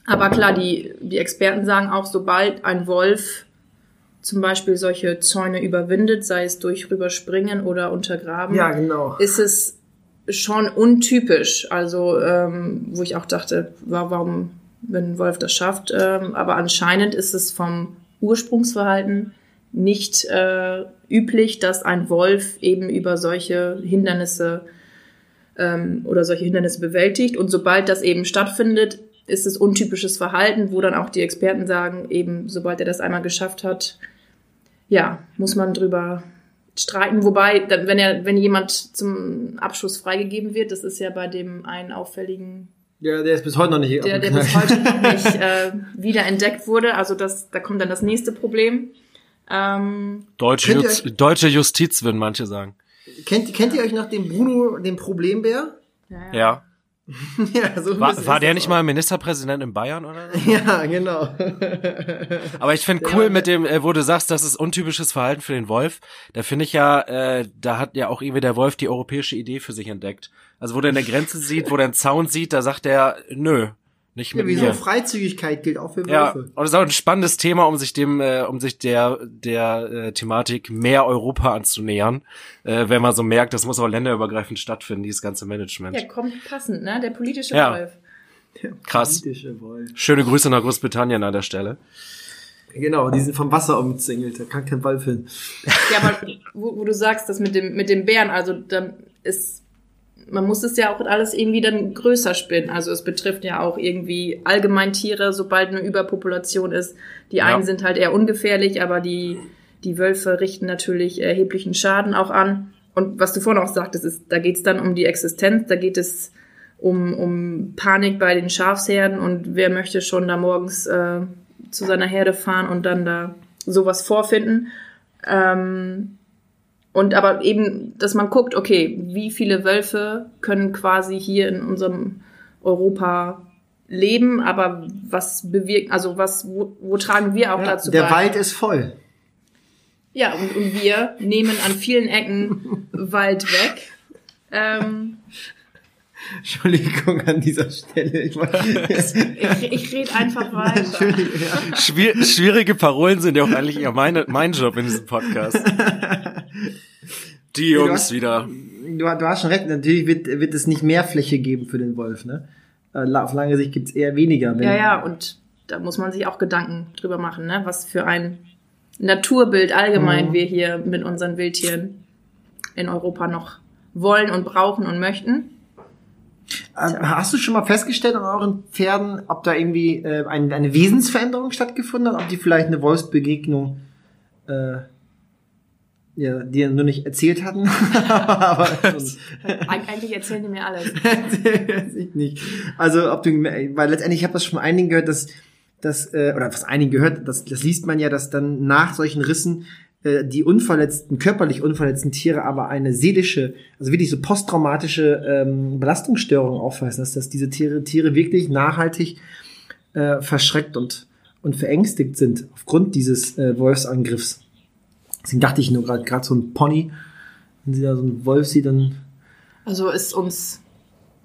Aber klar, die, die Experten sagen auch, sobald ein Wolf zum Beispiel solche Zäune überwindet, sei es durch rüberspringen oder untergraben, ja, genau. ist es schon untypisch. Also, ähm, wo ich auch dachte, warum, wenn ein Wolf das schafft, ähm, aber anscheinend ist es vom Ursprungsverhalten nicht äh, üblich, dass ein Wolf eben über solche Hindernisse ähm, oder solche Hindernisse bewältigt. Und sobald das eben stattfindet, ist es untypisches Verhalten, wo dann auch die Experten sagen, eben sobald er das einmal geschafft hat, ja, muss man drüber streiten. Wobei, dann, wenn er, wenn jemand zum Abschuss freigegeben wird, das ist ja bei dem einen auffälligen ja, der ist bis heute noch nicht Der, der bis heute noch nicht äh, wieder entdeckt wurde. Also das, da kommt dann das nächste Problem. Ähm, deutsche, Just, deutsche Justiz, würden manche sagen. Kennt, kennt ihr euch noch den Bruno, den Problembär? Ja. ja. ja, so war, war der nicht mal Ministerpräsident in Bayern oder? Ja, genau. Aber ich finde cool mit dem, äh, wo du sagst, das ist untypisches Verhalten für den Wolf. Da finde ich ja, äh, da hat ja auch irgendwie der Wolf die europäische Idee für sich entdeckt. Also wo der eine Grenze sieht, wo der einen Zaun sieht, da sagt er, nö, nicht mit ja, wieso mir. Freizügigkeit gilt auch für Wölfe. Ja, und das ist auch ein spannendes Thema, um sich dem, äh, um sich der der äh, Thematik mehr Europa anzunähern, äh, wenn man so merkt, das muss auch länderübergreifend stattfinden, dieses ganze Management. Ja, kommt passend, ne? Der politische ja. Wolf. Der Krass. Politische Wolf. Schöne Grüße nach Großbritannien an der Stelle. Genau, die sind vom Wasser umzingelt, da kann kein Wolf hin. Ja, aber wo, wo du sagst, das mit dem mit dem Bären, also dann ist man muss es ja auch alles irgendwie dann größer spinnen. Also es betrifft ja auch irgendwie allgemein Tiere, sobald eine Überpopulation ist. Die ja. einen sind halt eher ungefährlich, aber die, die Wölfe richten natürlich erheblichen Schaden auch an. Und was du vorhin auch sagtest, ist, da geht es dann um die Existenz, da geht es um, um Panik bei den Schafsherden und wer möchte schon da morgens äh, zu seiner Herde fahren und dann da sowas vorfinden. Ähm, und aber eben, dass man guckt, okay, wie viele Wölfe können quasi hier in unserem Europa leben, aber was bewirken, also was, wo, wo tragen wir auch ja, dazu der bei? Der Wald ist voll. Ja, und, und wir nehmen an vielen Ecken Wald weg. Ähm, Entschuldigung an dieser Stelle. Ich, ich, ich rede einfach weiter. Ja. Schwier schwierige Parolen sind ja auch eigentlich eher meine, mein Job in diesem Podcast. Die Jungs hast, wieder. Du, du, hast schon recht, natürlich wird, wird es nicht mehr Fläche geben für den Wolf. Ne? Äh, auf lange Sicht gibt es eher weniger. ja, ja, und da muss man sich auch Gedanken drüber machen, ne? was für ein Naturbild allgemein mhm. wir hier mit unseren Wildtieren in Europa noch wollen und brauchen und möchten. Ähm, hast du schon mal festgestellt an euren Pferden, ob da irgendwie äh, eine, eine Wesensveränderung stattgefunden hat, ob die vielleicht eine Wolfsbegegnung äh, ja, dir nur nicht erzählt hatten. Aber eigentlich erzählen die mir alles. ich nicht. Also ob du, weil letztendlich ich habe das schon einigen gehört, dass dass äh, oder was einigen gehört, das, das liest man ja, dass dann nach solchen Rissen äh, die unverletzten, körperlich unverletzten Tiere aber eine seelische, also wirklich so posttraumatische ähm, Belastungsstörung aufweisen, dass, dass diese Tiere, Tiere wirklich nachhaltig äh, verschreckt und, und verängstigt sind aufgrund dieses äh, Wolfsangriffs. Deswegen dachte ich nur gerade, gerade so ein Pony, wenn sie da so einen Wolf sieht, dann. Also ist uns,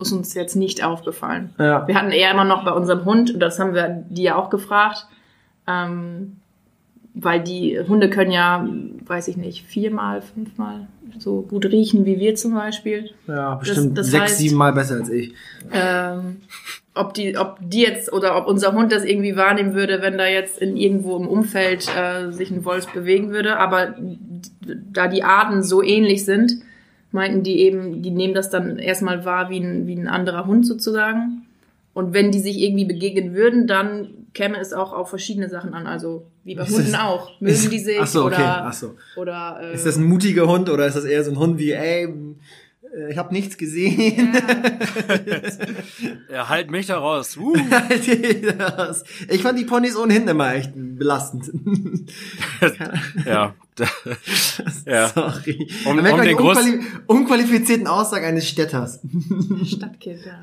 ist uns jetzt nicht aufgefallen. Ja. Wir hatten eher immer noch bei unserem Hund, und das haben wir die ja auch gefragt, ähm, weil die Hunde können ja, weiß ich nicht, viermal, fünfmal so gut riechen wie wir zum Beispiel. Ja, bestimmt das, das sechs, heißt, siebenmal besser als ich. Ähm, ob die, ob die jetzt oder ob unser Hund das irgendwie wahrnehmen würde, wenn da jetzt in irgendwo im Umfeld äh, sich ein Wolf bewegen würde. Aber da die Arten so ähnlich sind, meinten die eben, die nehmen das dann erstmal wahr wie ein, wie ein anderer Hund sozusagen. Und wenn die sich irgendwie begegnen würden, dann käme es auch auf verschiedene Sachen an. Also wie bei ist Hunden das, auch. Mögen ist, die sich ach so, okay, oder, ach so. oder äh, Ist das ein mutiger Hund oder ist das eher so ein Hund wie, ey, äh, ich habe nichts gesehen. Ja. halt mich da raus. Uh. ich fand die Ponys ohnehin immer echt belastend. ja. ja. Sorry. Um, um den unquali unqualifizierten Aussage eines Städters. Stadtkind, ja.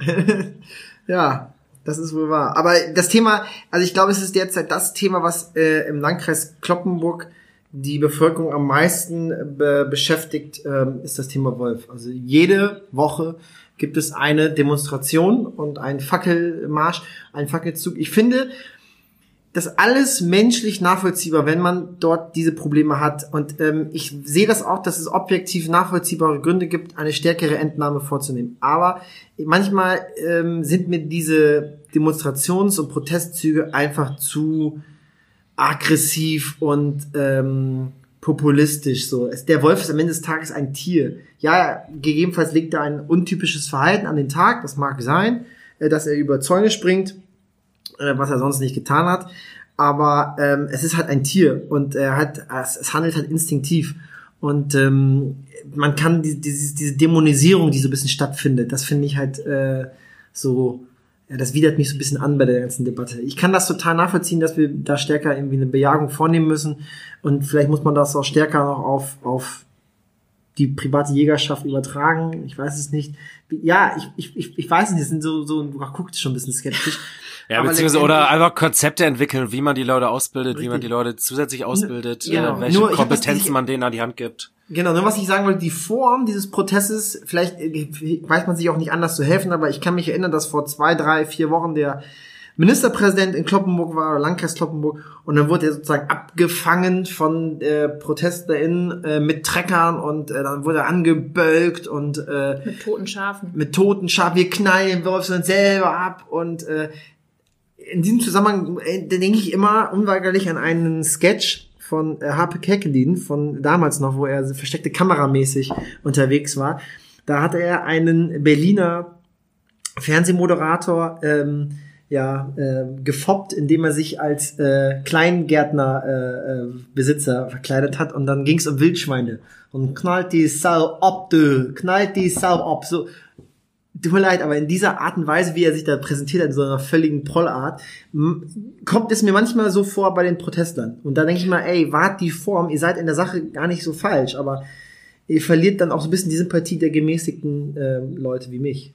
ja. Das ist wohl wahr. Aber das Thema, also ich glaube, es ist derzeit das Thema, was äh, im Landkreis Kloppenburg die Bevölkerung am meisten be beschäftigt, ähm, ist das Thema Wolf. Also jede Woche gibt es eine Demonstration und ein Fackelmarsch, ein Fackelzug. Ich finde, das alles menschlich nachvollziehbar, wenn man dort diese Probleme hat. Und ähm, ich sehe das auch, dass es objektiv nachvollziehbare Gründe gibt, eine stärkere Entnahme vorzunehmen. Aber manchmal ähm, sind mir diese Demonstrations- und Protestzüge einfach zu aggressiv und ähm, populistisch. So, der Wolf ist am Ende des Tages ein Tier. Ja, gegebenenfalls legt er ein untypisches Verhalten an den Tag. Das mag sein, äh, dass er über Zäune springt äh, was er sonst nicht getan hat. Aber ähm, es ist halt ein Tier und er hat, es, es handelt halt instinktiv. Und ähm, man kann die, diese, diese Dämonisierung, die so ein bisschen stattfindet, das finde ich halt äh, so, ja, das widert mich so ein bisschen an bei der ganzen Debatte. Ich kann das total nachvollziehen, dass wir da stärker irgendwie eine Bejagung vornehmen müssen und vielleicht muss man das auch stärker noch auf, auf die private Jägerschaft übertragen. Ich weiß es nicht. Ja, ich, ich, ich weiß nicht, das sind so, so, guckt schon ein bisschen skeptisch. Ja, beziehungsweise oder einfach Konzepte entwickeln, wie man die Leute ausbildet, richtig. wie man die Leute zusätzlich ausbildet, ja. äh, welche nur, Kompetenzen ich, man denen an die Hand gibt. Genau, nur was ich sagen wollte, die Form dieses Protestes, vielleicht äh, weiß man sich auch nicht anders zu helfen, aber ich kann mich erinnern, dass vor zwei, drei, vier Wochen der Ministerpräsident in Kloppenburg war, oder Landkreis Kloppenburg, und dann wurde er sozusagen abgefangen von äh, ProtestlerInnen äh, mit Treckern und äh, dann wurde er angebölkt und äh, mit toten Schafen. Mit toten Schafen, wir knallen Wolfsland selber ab und äh, in diesem Zusammenhang äh, denke ich immer unweigerlich an einen Sketch von äh, Harpe Kerkelin, von damals noch, wo er versteckte kameramäßig unterwegs war. Da hatte er einen Berliner Fernsehmoderator ähm, ja, äh, gefoppt, indem er sich als äh, Kleingärtner äh, äh, verkleidet hat und dann ging es um Wildschweine und knallt die Sau ab, du, knallt die Sau ab, so tut mir leid, aber in dieser Art und Weise, wie er sich da präsentiert, in so einer völligen Prollart, kommt es mir manchmal so vor bei den Protestlern. Und da denke ich mal, ey, wart die Form, ihr seid in der Sache gar nicht so falsch, aber ihr verliert dann auch so ein bisschen die Sympathie der gemäßigten äh, Leute wie mich.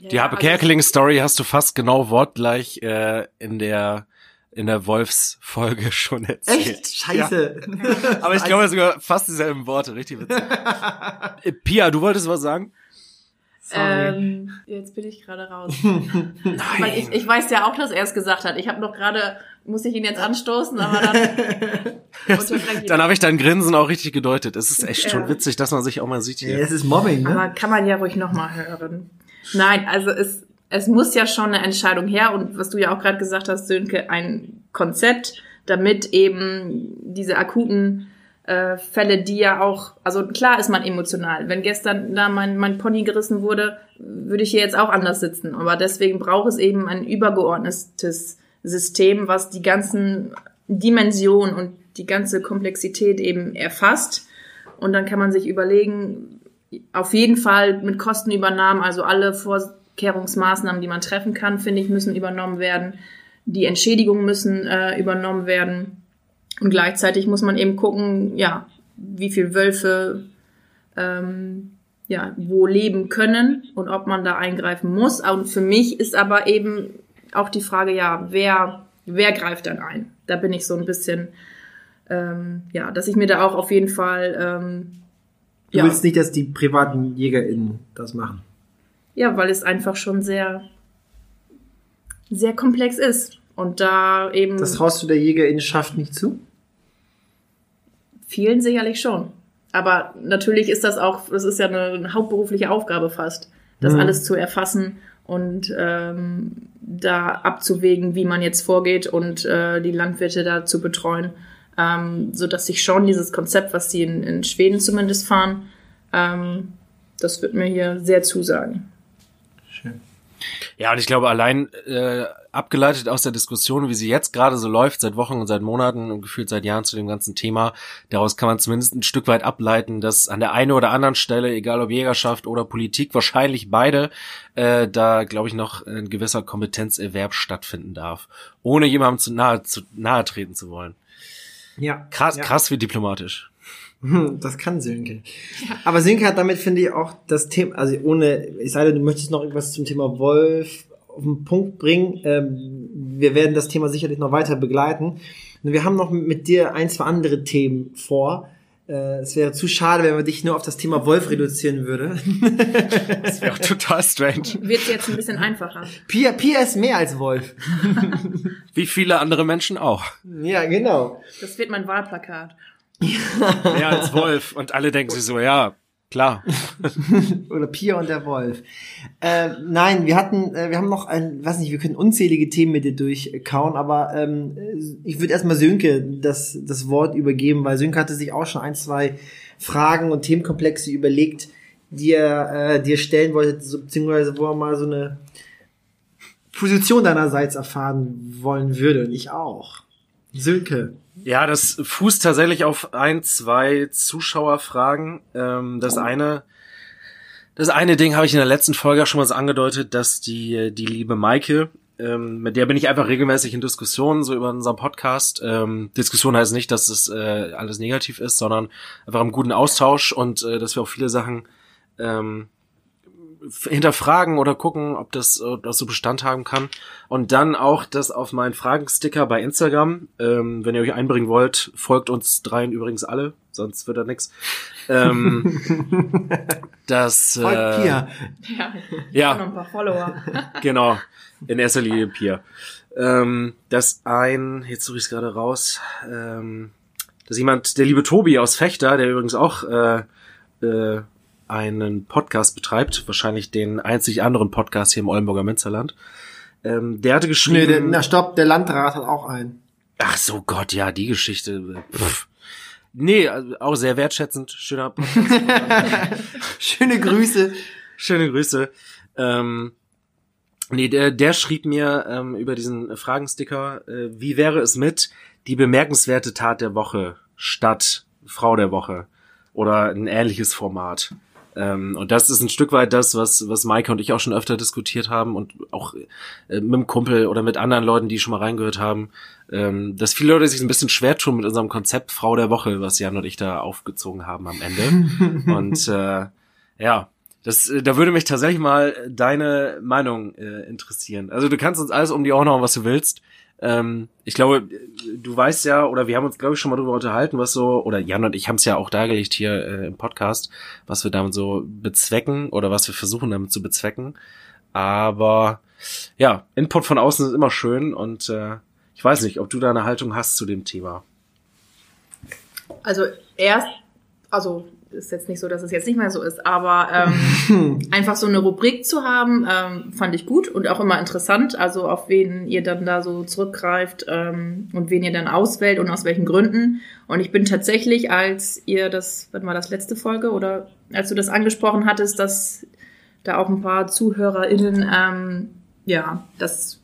Die Habe also Kerkeling-Story hast du fast genau wortgleich äh, in der in der Wolfs-Folge schon erzählt. Echt? Scheiße. Ja. Aber ich glaube sogar fast dieselben Worte, richtig witzig. Äh, Pia, du wolltest was sagen? Ähm, jetzt bin ich gerade raus. Nein. Weil ich, ich weiß ja auch, dass er es gesagt hat. Ich habe noch gerade, muss ich ihn jetzt anstoßen, aber dann. dann habe ich dein Grinsen auch richtig gedeutet. Es ist echt ja. schon witzig, dass man sich auch mal sieht hier. Ja, es ist Mobbing, ne? Aber kann man ja ruhig nochmal hören. Nein, also es, es muss ja schon eine Entscheidung her und was du ja auch gerade gesagt hast, Sönke, ein Konzept, damit eben diese akuten äh, Fälle, die ja auch, also klar ist man emotional. Wenn gestern da mein, mein Pony gerissen wurde, würde ich hier jetzt auch anders sitzen. Aber deswegen braucht es eben ein übergeordnetes System, was die ganzen Dimensionen und die ganze Komplexität eben erfasst. Und dann kann man sich überlegen, auf jeden Fall mit Kostenübernahmen, also alle Vorkehrungsmaßnahmen, die man treffen kann, finde ich, müssen übernommen werden. Die Entschädigungen müssen äh, übernommen werden. Und gleichzeitig muss man eben gucken, ja, wie viel Wölfe ähm, ja, wo leben können und ob man da eingreifen muss. Und für mich ist aber eben auch die Frage, ja, wer, wer greift dann ein? Da bin ich so ein bisschen, ähm, ja, dass ich mir da auch auf jeden Fall. Ähm, du ja, willst nicht, dass die privaten JägerInnen das machen? Ja, weil es einfach schon sehr, sehr komplex ist. Und da eben. Das traust du der Jägerinnenschaft nicht zu? Vielen sicherlich schon. Aber natürlich ist das auch, das ist ja eine, eine hauptberufliche Aufgabe fast, das mhm. alles zu erfassen und ähm, da abzuwägen, wie man jetzt vorgeht und äh, die Landwirte da zu betreuen, ähm, so dass sich schon dieses Konzept, was sie in, in Schweden zumindest fahren, ähm, das wird mir hier sehr zusagen. Schön. Ja, und ich glaube, allein äh, abgeleitet aus der Diskussion, wie sie jetzt gerade so läuft, seit Wochen und seit Monaten und gefühlt seit Jahren zu dem ganzen Thema, daraus kann man zumindest ein Stück weit ableiten, dass an der einen oder anderen Stelle, egal ob Jägerschaft oder Politik, wahrscheinlich beide, äh, da glaube ich noch ein gewisser Kompetenzerwerb stattfinden darf, ohne jemandem zu nahe, zu nahe treten zu wollen. Ja. Krass, ja. krass wie diplomatisch. Das kann Sönke. Ja. Aber Sönke hat damit, finde ich, auch das Thema, also ohne, ich sage, du möchtest noch irgendwas zum Thema Wolf auf den Punkt bringen. Ähm, wir werden das Thema sicherlich noch weiter begleiten. Und wir haben noch mit dir ein, zwei andere Themen vor. Äh, es wäre zu schade, wenn man dich nur auf das Thema Wolf reduzieren würde. das wäre auch total strange. Wird jetzt ein bisschen einfacher. Pia, Pia ist mehr als Wolf. Wie viele andere Menschen auch. Ja, genau. Das wird mein Wahlplakat. Mehr als Wolf. Und alle denken sich so, ja, klar. Oder Pia und der Wolf. Äh, nein, wir hatten, äh, wir haben noch ein, weiß nicht, wir können unzählige Themen mit dir durchkauen, aber ähm, ich würde erstmal Sönke das, das Wort übergeben, weil Sönke hatte sich auch schon ein, zwei Fragen und Themenkomplexe überlegt, die er äh, dir stellen wollte, so, beziehungsweise wo er mal so eine Position deinerseits erfahren wollen würde und ich auch. Sönke. Ja, das fußt tatsächlich auf ein, zwei Zuschauerfragen. Ähm, das eine, das eine Ding habe ich in der letzten Folge schon mal so angedeutet, dass die, die liebe Maike, ähm, mit der bin ich einfach regelmäßig in Diskussionen, so über unseren Podcast. Ähm, Diskussion heißt nicht, dass es äh, alles negativ ist, sondern einfach im guten Austausch und äh, dass wir auch viele Sachen ähm, hinterfragen oder gucken, ob das, ob das so Bestand haben kann. Und dann auch das auf meinen Fragensticker bei Instagram. Ähm, wenn ihr euch einbringen wollt, folgt uns dreien übrigens alle, sonst wird da nix. Ähm, das, Folgt äh, Pia. Ja, Ja. noch ein paar Follower. genau, in erster Linie Pia. Ähm, dass ein, jetzt suche ich es gerade raus, ähm, dass jemand, der liebe Tobi aus Fechter, der übrigens auch äh, äh, einen Podcast betreibt, wahrscheinlich den einzig anderen Podcast hier im Oldenburger Münsterland, ähm, der hatte geschrieben... Nee, der, na stopp, der Landrat hat auch einen. Ach so Gott, ja, die Geschichte. Pff. Nee, also auch sehr wertschätzend, schöner Podcast. Schöne Grüße. Schöne Grüße. Ähm, nee, der, der schrieb mir ähm, über diesen Fragensticker, äh, wie wäre es mit die bemerkenswerte Tat der Woche statt Frau der Woche oder ein ähnliches Format. Ähm, und das ist ein Stück weit das, was, was Maike und ich auch schon öfter diskutiert haben und auch äh, mit dem Kumpel oder mit anderen Leuten, die schon mal reingehört haben, ähm, dass viele Leute sich ein bisschen schwer tun mit unserem Konzept Frau der Woche, was Jan und ich da aufgezogen haben am Ende. und äh, ja, das, äh, da würde mich tatsächlich mal deine Meinung äh, interessieren. Also du kannst uns alles um die Ohren hauen, was du willst. Ähm, ich glaube, du weißt ja, oder wir haben uns, glaube ich, schon mal darüber unterhalten, was so, oder Jan und ich haben es ja auch dargelegt hier äh, im Podcast, was wir damit so bezwecken oder was wir versuchen damit zu bezwecken. Aber ja, Input von außen ist immer schön und äh, ich weiß nicht, ob du da eine Haltung hast zu dem Thema. Also erst, also ist jetzt nicht so, dass es jetzt nicht mehr so ist, aber ähm, einfach so eine Rubrik zu haben, ähm, fand ich gut und auch immer interessant. Also auf wen ihr dann da so zurückgreift ähm, und wen ihr dann auswählt und aus welchen Gründen. Und ich bin tatsächlich, als ihr das, wann war das letzte Folge oder als du das angesprochen hattest, dass da auch ein paar ZuhörerInnen, ähm, ja, das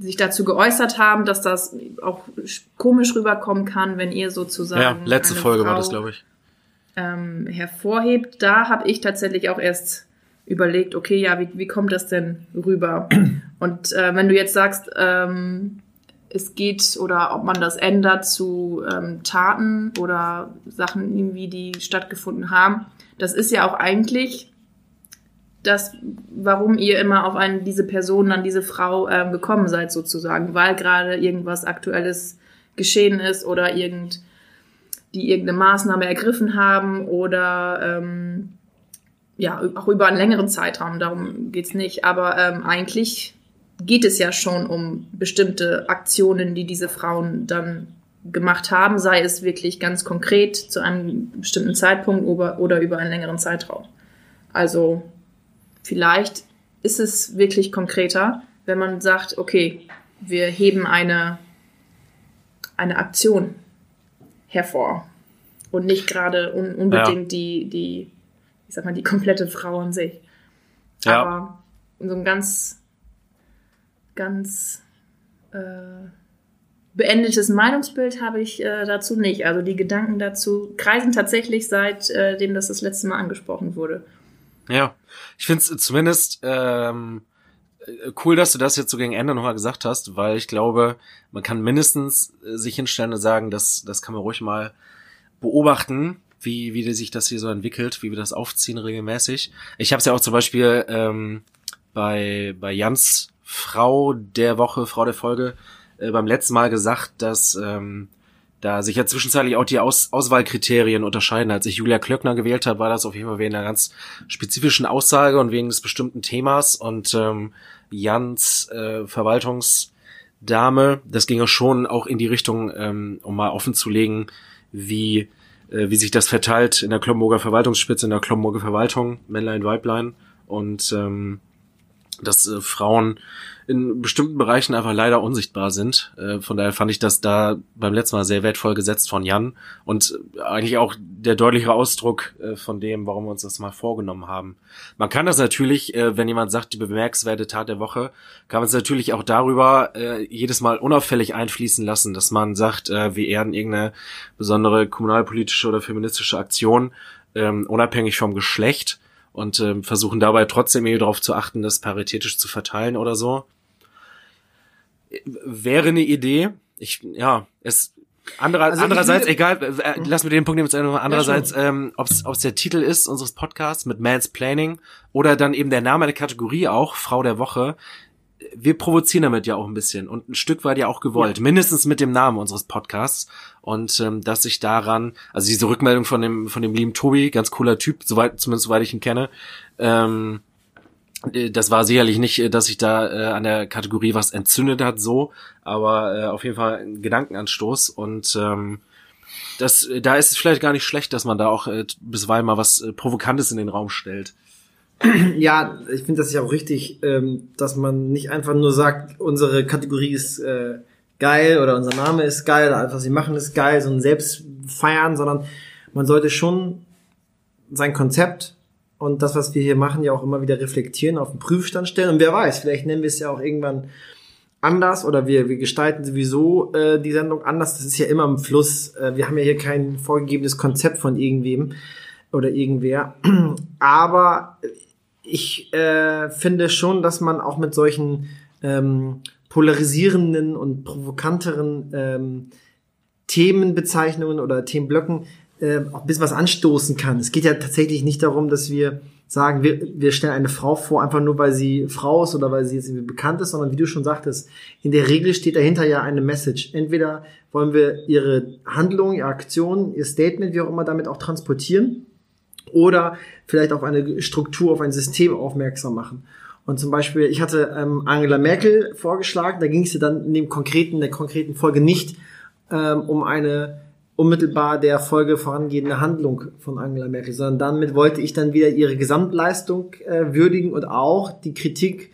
sich dazu geäußert haben, dass das auch komisch rüberkommen kann, wenn ihr sozusagen. Ja, letzte Folge war Frau das, glaube ich. Ähm, hervorhebt, da habe ich tatsächlich auch erst überlegt, okay, ja, wie, wie kommt das denn rüber? Und äh, wenn du jetzt sagst, ähm, es geht oder ob man das ändert zu ähm, Taten oder Sachen irgendwie, die stattgefunden haben, das ist ja auch eigentlich das, warum ihr immer auf einen, diese Person, an diese Frau ähm, gekommen seid sozusagen, weil gerade irgendwas Aktuelles geschehen ist oder irgend die irgendeine Maßnahme ergriffen haben oder ähm, ja, auch über einen längeren Zeitraum, darum geht's nicht. Aber ähm, eigentlich geht es ja schon um bestimmte Aktionen, die diese Frauen dann gemacht haben, sei es wirklich ganz konkret zu einem bestimmten Zeitpunkt oder, oder über einen längeren Zeitraum. Also vielleicht ist es wirklich konkreter, wenn man sagt, okay, wir heben eine, eine Aktion hervor und nicht gerade un unbedingt die, die, ich sag mal, die komplette Frau an sich. Ja. Aber so ein ganz, ganz äh, beendetes Meinungsbild habe ich äh, dazu nicht. Also die Gedanken dazu kreisen tatsächlich seitdem das das letzte Mal angesprochen wurde. Ja, ich finde es zumindest ähm, äh, cool, dass du das jetzt so gegen Ende nochmal gesagt hast, weil ich glaube, man kann mindestens äh, sich hinstellen und sagen, dass das kann man ruhig mal beobachten, wie, wie sich das hier so entwickelt, wie wir das aufziehen regelmäßig. Ich habe es ja auch zum Beispiel ähm, bei, bei Jans Frau der Woche, Frau der Folge, äh, beim letzten Mal gesagt, dass ähm, da sich ja zwischenzeitlich auch die Aus Auswahlkriterien unterscheiden. Als ich Julia Klöckner gewählt habe, war das auf jeden Fall wegen einer ganz spezifischen Aussage und wegen des bestimmten Themas. Und ähm, Jans äh, Verwaltungsdame, das ging ja schon auch in die Richtung, ähm, um mal offen zu legen, wie, äh, wie sich das verteilt in der Klomburger Verwaltungsspitze, in der Klomburger Verwaltung, Männlein, Weiblein. Und ähm, dass äh, Frauen in bestimmten Bereichen einfach leider unsichtbar sind. Äh, von daher fand ich das da beim letzten Mal sehr wertvoll gesetzt von Jan und eigentlich auch der deutliche Ausdruck äh, von dem, warum wir uns das mal vorgenommen haben. Man kann das natürlich, äh, wenn jemand sagt, die bemerkenswerte Tat der Woche, kann man es natürlich auch darüber äh, jedes Mal unauffällig einfließen lassen, dass man sagt, äh, wir ehren irgendeine besondere kommunalpolitische oder feministische Aktion, ähm, unabhängig vom Geschlecht und ähm, versuchen dabei trotzdem irgendwie darauf zu achten, das paritätisch zu verteilen oder so wäre eine Idee. Ich, ja, es, anderer, also andererseits, will, egal, äh, lass mir den Punkt nehmen, andererseits, ja, ähm, ob es der Titel ist unseres Podcasts mit Mansplaining oder dann eben der Name der Kategorie auch, Frau der Woche, wir provozieren damit ja auch ein bisschen und ein Stück weit ja auch gewollt, ja. mindestens mit dem Namen unseres Podcasts. Und ähm, dass sich daran, also diese Rückmeldung von dem von dem lieben Tobi, ganz cooler Typ, soweit zumindest soweit ich ihn kenne, ähm, äh, das war sicherlich nicht, äh, dass sich da äh, an der Kategorie was entzündet hat, so, aber äh, auf jeden Fall ein Gedankenanstoß und ähm, das, da ist es vielleicht gar nicht schlecht, dass man da auch äh, bisweilen mal was äh, Provokantes in den Raum stellt. Ja, ich finde das ja auch richtig, ähm, dass man nicht einfach nur sagt, unsere Kategorie ist äh, geil oder unser Name ist geil oder einfach sie machen ist geil, so ein Selbst feiern, sondern man sollte schon sein Konzept und das, was wir hier machen, ja auch immer wieder reflektieren, auf den Prüfstand stellen. Und wer weiß, vielleicht nennen wir es ja auch irgendwann anders oder wir, wir gestalten sowieso äh, die Sendung anders. Das ist ja immer im Fluss. Äh, wir haben ja hier kein vorgegebenes Konzept von irgendwem oder irgendwer. Aber ich äh, finde schon, dass man auch mit solchen ähm, polarisierenden und provokanteren ähm, Themenbezeichnungen oder Themenblöcken äh, auch ein bisschen was anstoßen kann. Es geht ja tatsächlich nicht darum, dass wir sagen, wir, wir stellen eine Frau vor, einfach nur weil sie Frau ist oder weil sie jetzt irgendwie bekannt ist, sondern wie du schon sagtest, in der Regel steht dahinter ja eine Message. Entweder wollen wir ihre Handlung, ihre Aktion, ihr Statement, wie auch immer, damit auch transportieren oder vielleicht auf eine Struktur, auf ein System aufmerksam machen. Und zum Beispiel, ich hatte ähm, Angela Merkel vorgeschlagen, da ging es ja dann in dem konkreten, der konkreten Folge nicht ähm, um eine unmittelbar der Folge vorangehende Handlung von Angela Merkel, sondern damit wollte ich dann wieder ihre Gesamtleistung äh, würdigen und auch die Kritik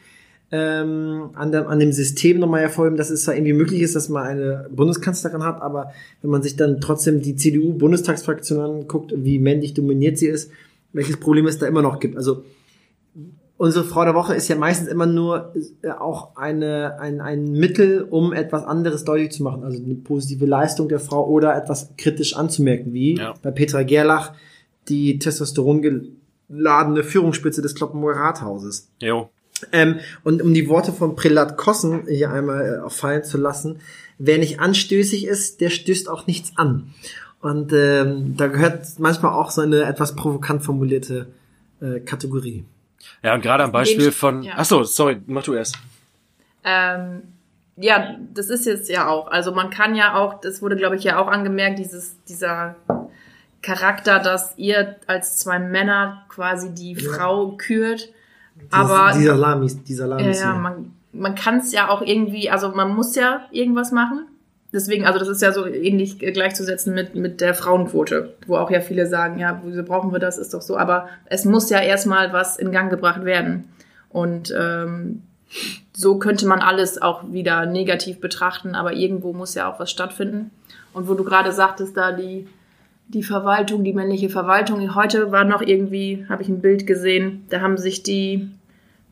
ähm, an, dem, an dem System nochmal hervorheben, dass es zwar irgendwie möglich ist, dass man eine Bundeskanzlerin hat, aber wenn man sich dann trotzdem die CDU-Bundestagsfraktion anguckt, wie männlich dominiert sie ist, welches Problem es da immer noch gibt. Also unsere Frau der Woche ist ja meistens immer nur äh, auch eine, ein, ein Mittel, um etwas anderes deutlich zu machen. Also eine positive Leistung der Frau oder etwas kritisch anzumerken, wie ja. bei Petra Gerlach, die testosterongeladene Führungsspitze des Kloppenburger Rathauses. Jo. Ähm, und um die Worte von Prelat Kossen hier einmal äh, fallen zu lassen, wer nicht anstößig ist, der stößt auch nichts an. Und ähm, da gehört manchmal auch so eine etwas provokant formulierte äh, Kategorie. Ja, und gerade am Beispiel von. Ja. Ach so, sorry, mach du erst. Ähm, ja, das ist jetzt ja auch. Also man kann ja auch, das wurde glaube ich ja auch angemerkt, dieses dieser Charakter, dass ihr als zwei Männer quasi die ja. Frau kürt. Aber dieser Lamis, dieser Lamis. Ja, ja, man, man kann es ja auch irgendwie, also man muss ja irgendwas machen. Deswegen, also das ist ja so ähnlich gleichzusetzen mit, mit der Frauenquote, wo auch ja viele sagen, ja, wieso brauchen wir das, ist doch so. Aber es muss ja erstmal was in Gang gebracht werden. Und ähm, so könnte man alles auch wieder negativ betrachten, aber irgendwo muss ja auch was stattfinden. Und wo du gerade sagtest, da die, die Verwaltung, die männliche Verwaltung, heute war noch irgendwie, habe ich ein Bild gesehen, da haben sich die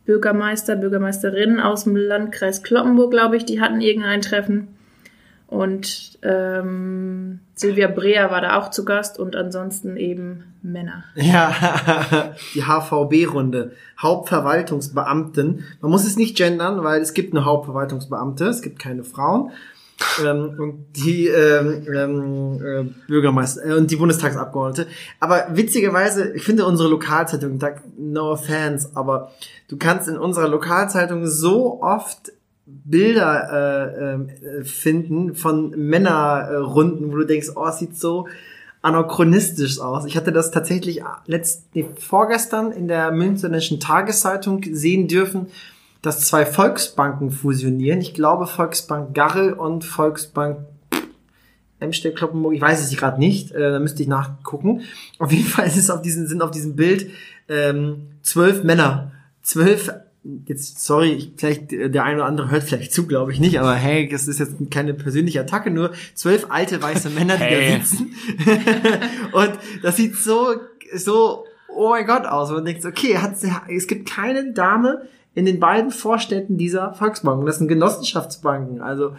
Bürgermeister, Bürgermeisterinnen aus dem Landkreis Kloppenburg, glaube ich, die hatten irgendein Treffen und ähm, Silvia Brea war da auch zu Gast und ansonsten eben Männer. Ja, die HVB-Runde. Hauptverwaltungsbeamten. Man muss es nicht gendern, weil es gibt eine Hauptverwaltungsbeamte, es gibt keine Frauen. Ähm, und die ähm, ähm, äh, Bürgermeister äh, und die Bundestagsabgeordnete. Aber witzigerweise, ich finde unsere Lokalzeitung, no offense, aber du kannst in unserer Lokalzeitung so oft Bilder äh, äh, finden von Männerrunden, wo du denkst, oh, es sieht so anachronistisch aus. Ich hatte das tatsächlich letzt, nee, vorgestern in der Münchenischen Tageszeitung sehen dürfen, dass zwei Volksbanken fusionieren. Ich glaube Volksbank Garrel und Volksbank Emstedt Kloppenburg. Ich weiß es gerade nicht. Äh, da müsste ich nachgucken. Auf jeden Fall ist es auf diesem, sind auf diesem Bild ähm, zwölf Männer, zwölf jetzt, sorry, ich, vielleicht der eine oder andere hört vielleicht zu, glaube ich nicht, aber hey, das ist jetzt keine persönliche Attacke, nur zwölf alte weiße Männer, die hey. da sitzen. und das sieht so, so, oh mein Gott aus. Und man denkt, okay, hat, es gibt keine Dame in den beiden Vorstädten dieser Volksbanken. Das sind Genossenschaftsbanken, also.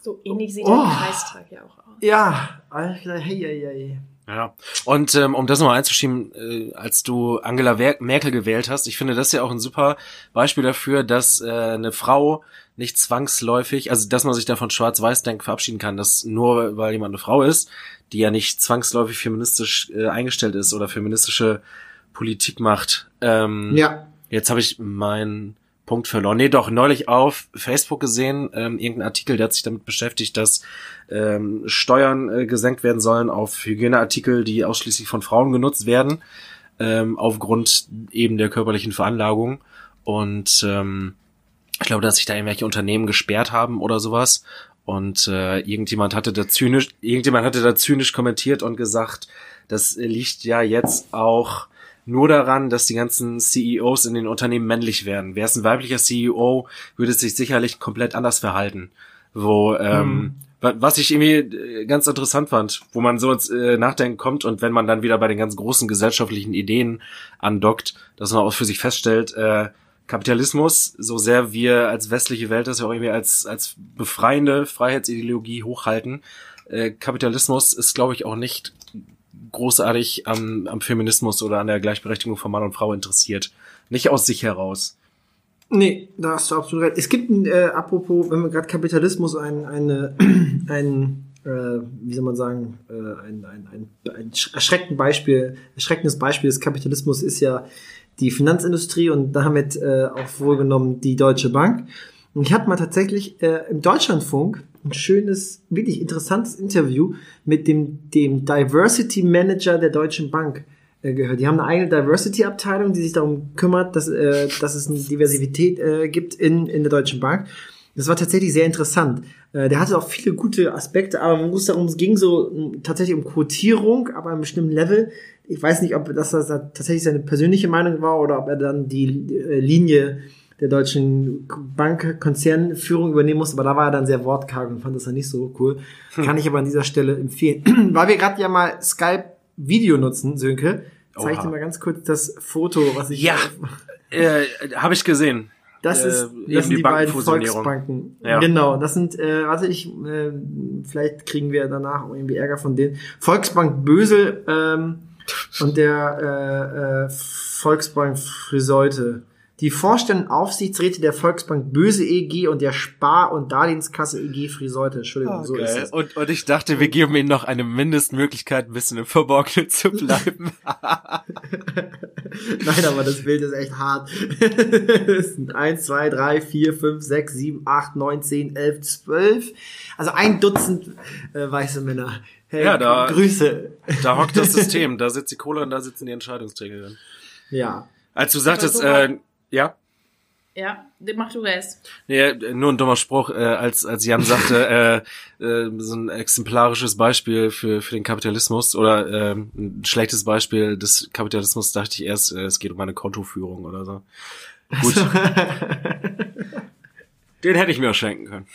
So ähnlich sieht oh, der Kreistag ja auch aus. Ja, hey, hey, hey. Ja, und ähm, um das nochmal einzuschieben, äh, als du Angela Merkel gewählt hast, ich finde das ja auch ein super Beispiel dafür, dass äh, eine Frau nicht zwangsläufig, also dass man sich davon schwarz-weiß-denken verabschieden kann, dass nur weil jemand eine Frau ist, die ja nicht zwangsläufig feministisch äh, eingestellt ist oder feministische Politik macht. Ähm, ja. Jetzt habe ich meinen Punkt verloren. Nee, doch, neulich auf Facebook gesehen, ähm, irgendein Artikel, der hat sich damit beschäftigt, dass ähm, Steuern äh, gesenkt werden sollen auf Hygieneartikel, die ausschließlich von Frauen genutzt werden, ähm, aufgrund eben der körperlichen Veranlagung. Und ähm, ich glaube, dass sich da irgendwelche Unternehmen gesperrt haben oder sowas. Und äh, irgendjemand hatte da zynisch, irgendjemand hatte da zynisch kommentiert und gesagt, das liegt ja jetzt auch nur daran, dass die ganzen CEOs in den Unternehmen männlich werden. Wäre es ein weiblicher CEO, würde es sich sicherlich komplett anders verhalten. Wo, ähm, hm. was ich irgendwie äh, ganz interessant fand, wo man so ins äh, Nachdenken kommt und wenn man dann wieder bei den ganz großen gesellschaftlichen Ideen andockt, dass man auch für sich feststellt, äh, Kapitalismus, so sehr wir als westliche Welt das ja auch irgendwie als, als befreiende Freiheitsideologie hochhalten, äh, Kapitalismus ist, glaube ich, auch nicht großartig am, am Feminismus oder an der Gleichberechtigung von Mann und Frau interessiert. Nicht aus sich heraus. Nee, da hast du absolut recht. Es gibt, äh, apropos, wenn wir gerade Kapitalismus ein, eine, ein, äh, wie soll man sagen, äh, ein, ein, ein, ein erschreckend Beispiel, erschreckendes Beispiel des Kapitalismus ist ja die Finanzindustrie und damit äh, auch wohlgenommen die Deutsche Bank. Und ich hatte mal tatsächlich äh, im Deutschlandfunk ein schönes, wirklich interessantes Interview mit dem, dem Diversity Manager der Deutschen Bank äh, gehört. Die haben eine eigene Diversity-Abteilung, die sich darum kümmert, dass, äh, dass es eine Diversität äh, gibt in, in der Deutschen Bank. Das war tatsächlich sehr interessant. Äh, der hatte auch viele gute Aspekte, aber man muss darum, es ging so tatsächlich um Quotierung, aber einem bestimmten Level. Ich weiß nicht, ob das, das tatsächlich seine persönliche Meinung war oder ob er dann die äh, Linie der deutschen Bankkonzernführung übernehmen musste, aber da war er dann sehr wortkarg und fand das dann nicht so cool. Hm. Kann ich aber an dieser Stelle empfehlen. Weil wir gerade ja mal Skype Video nutzen, Sönke, zeige ich dir mal ganz kurz das Foto, was ich Ja, äh, habe ich gesehen. Das ist äh, das sind die, die beiden Volksbanken. Ja. Genau, das sind, äh, warte ich, äh, vielleicht kriegen wir danach irgendwie Ärger von denen. Volksbank Bösel ähm, und der äh, äh, Volksbank Friseute die Vorständen Aufsichtsräte der Volksbank Böse EG und der Spar- und Darlehenskasse EG Friseute. Entschuldigung, oh, so ist es. Und, und ich dachte, wir geben ihnen noch eine Mindestmöglichkeit, ein bisschen im Verborgenen zu bleiben. Nein, aber das Bild ist echt hart. Es sind eins, zwei, drei, vier, fünf, sechs, sieben, acht, neun, zehn, elf, zwölf. Also ein Dutzend äh, weiße Männer. Hey, ja, da, Grüße. Da hockt das System, da sitzt die Kohle und da sitzen die Entscheidungsträger. Ja. Als du sagtest, äh, ja. Ja, mach du Rest. Nee, nur ein dummer Spruch, äh, als, als Jan sagte, äh, äh, so ein exemplarisches Beispiel für, für den Kapitalismus oder äh, ein schlechtes Beispiel des Kapitalismus, dachte ich erst, äh, es geht um eine Kontoführung oder so. Gut. den hätte ich mir auch schenken können.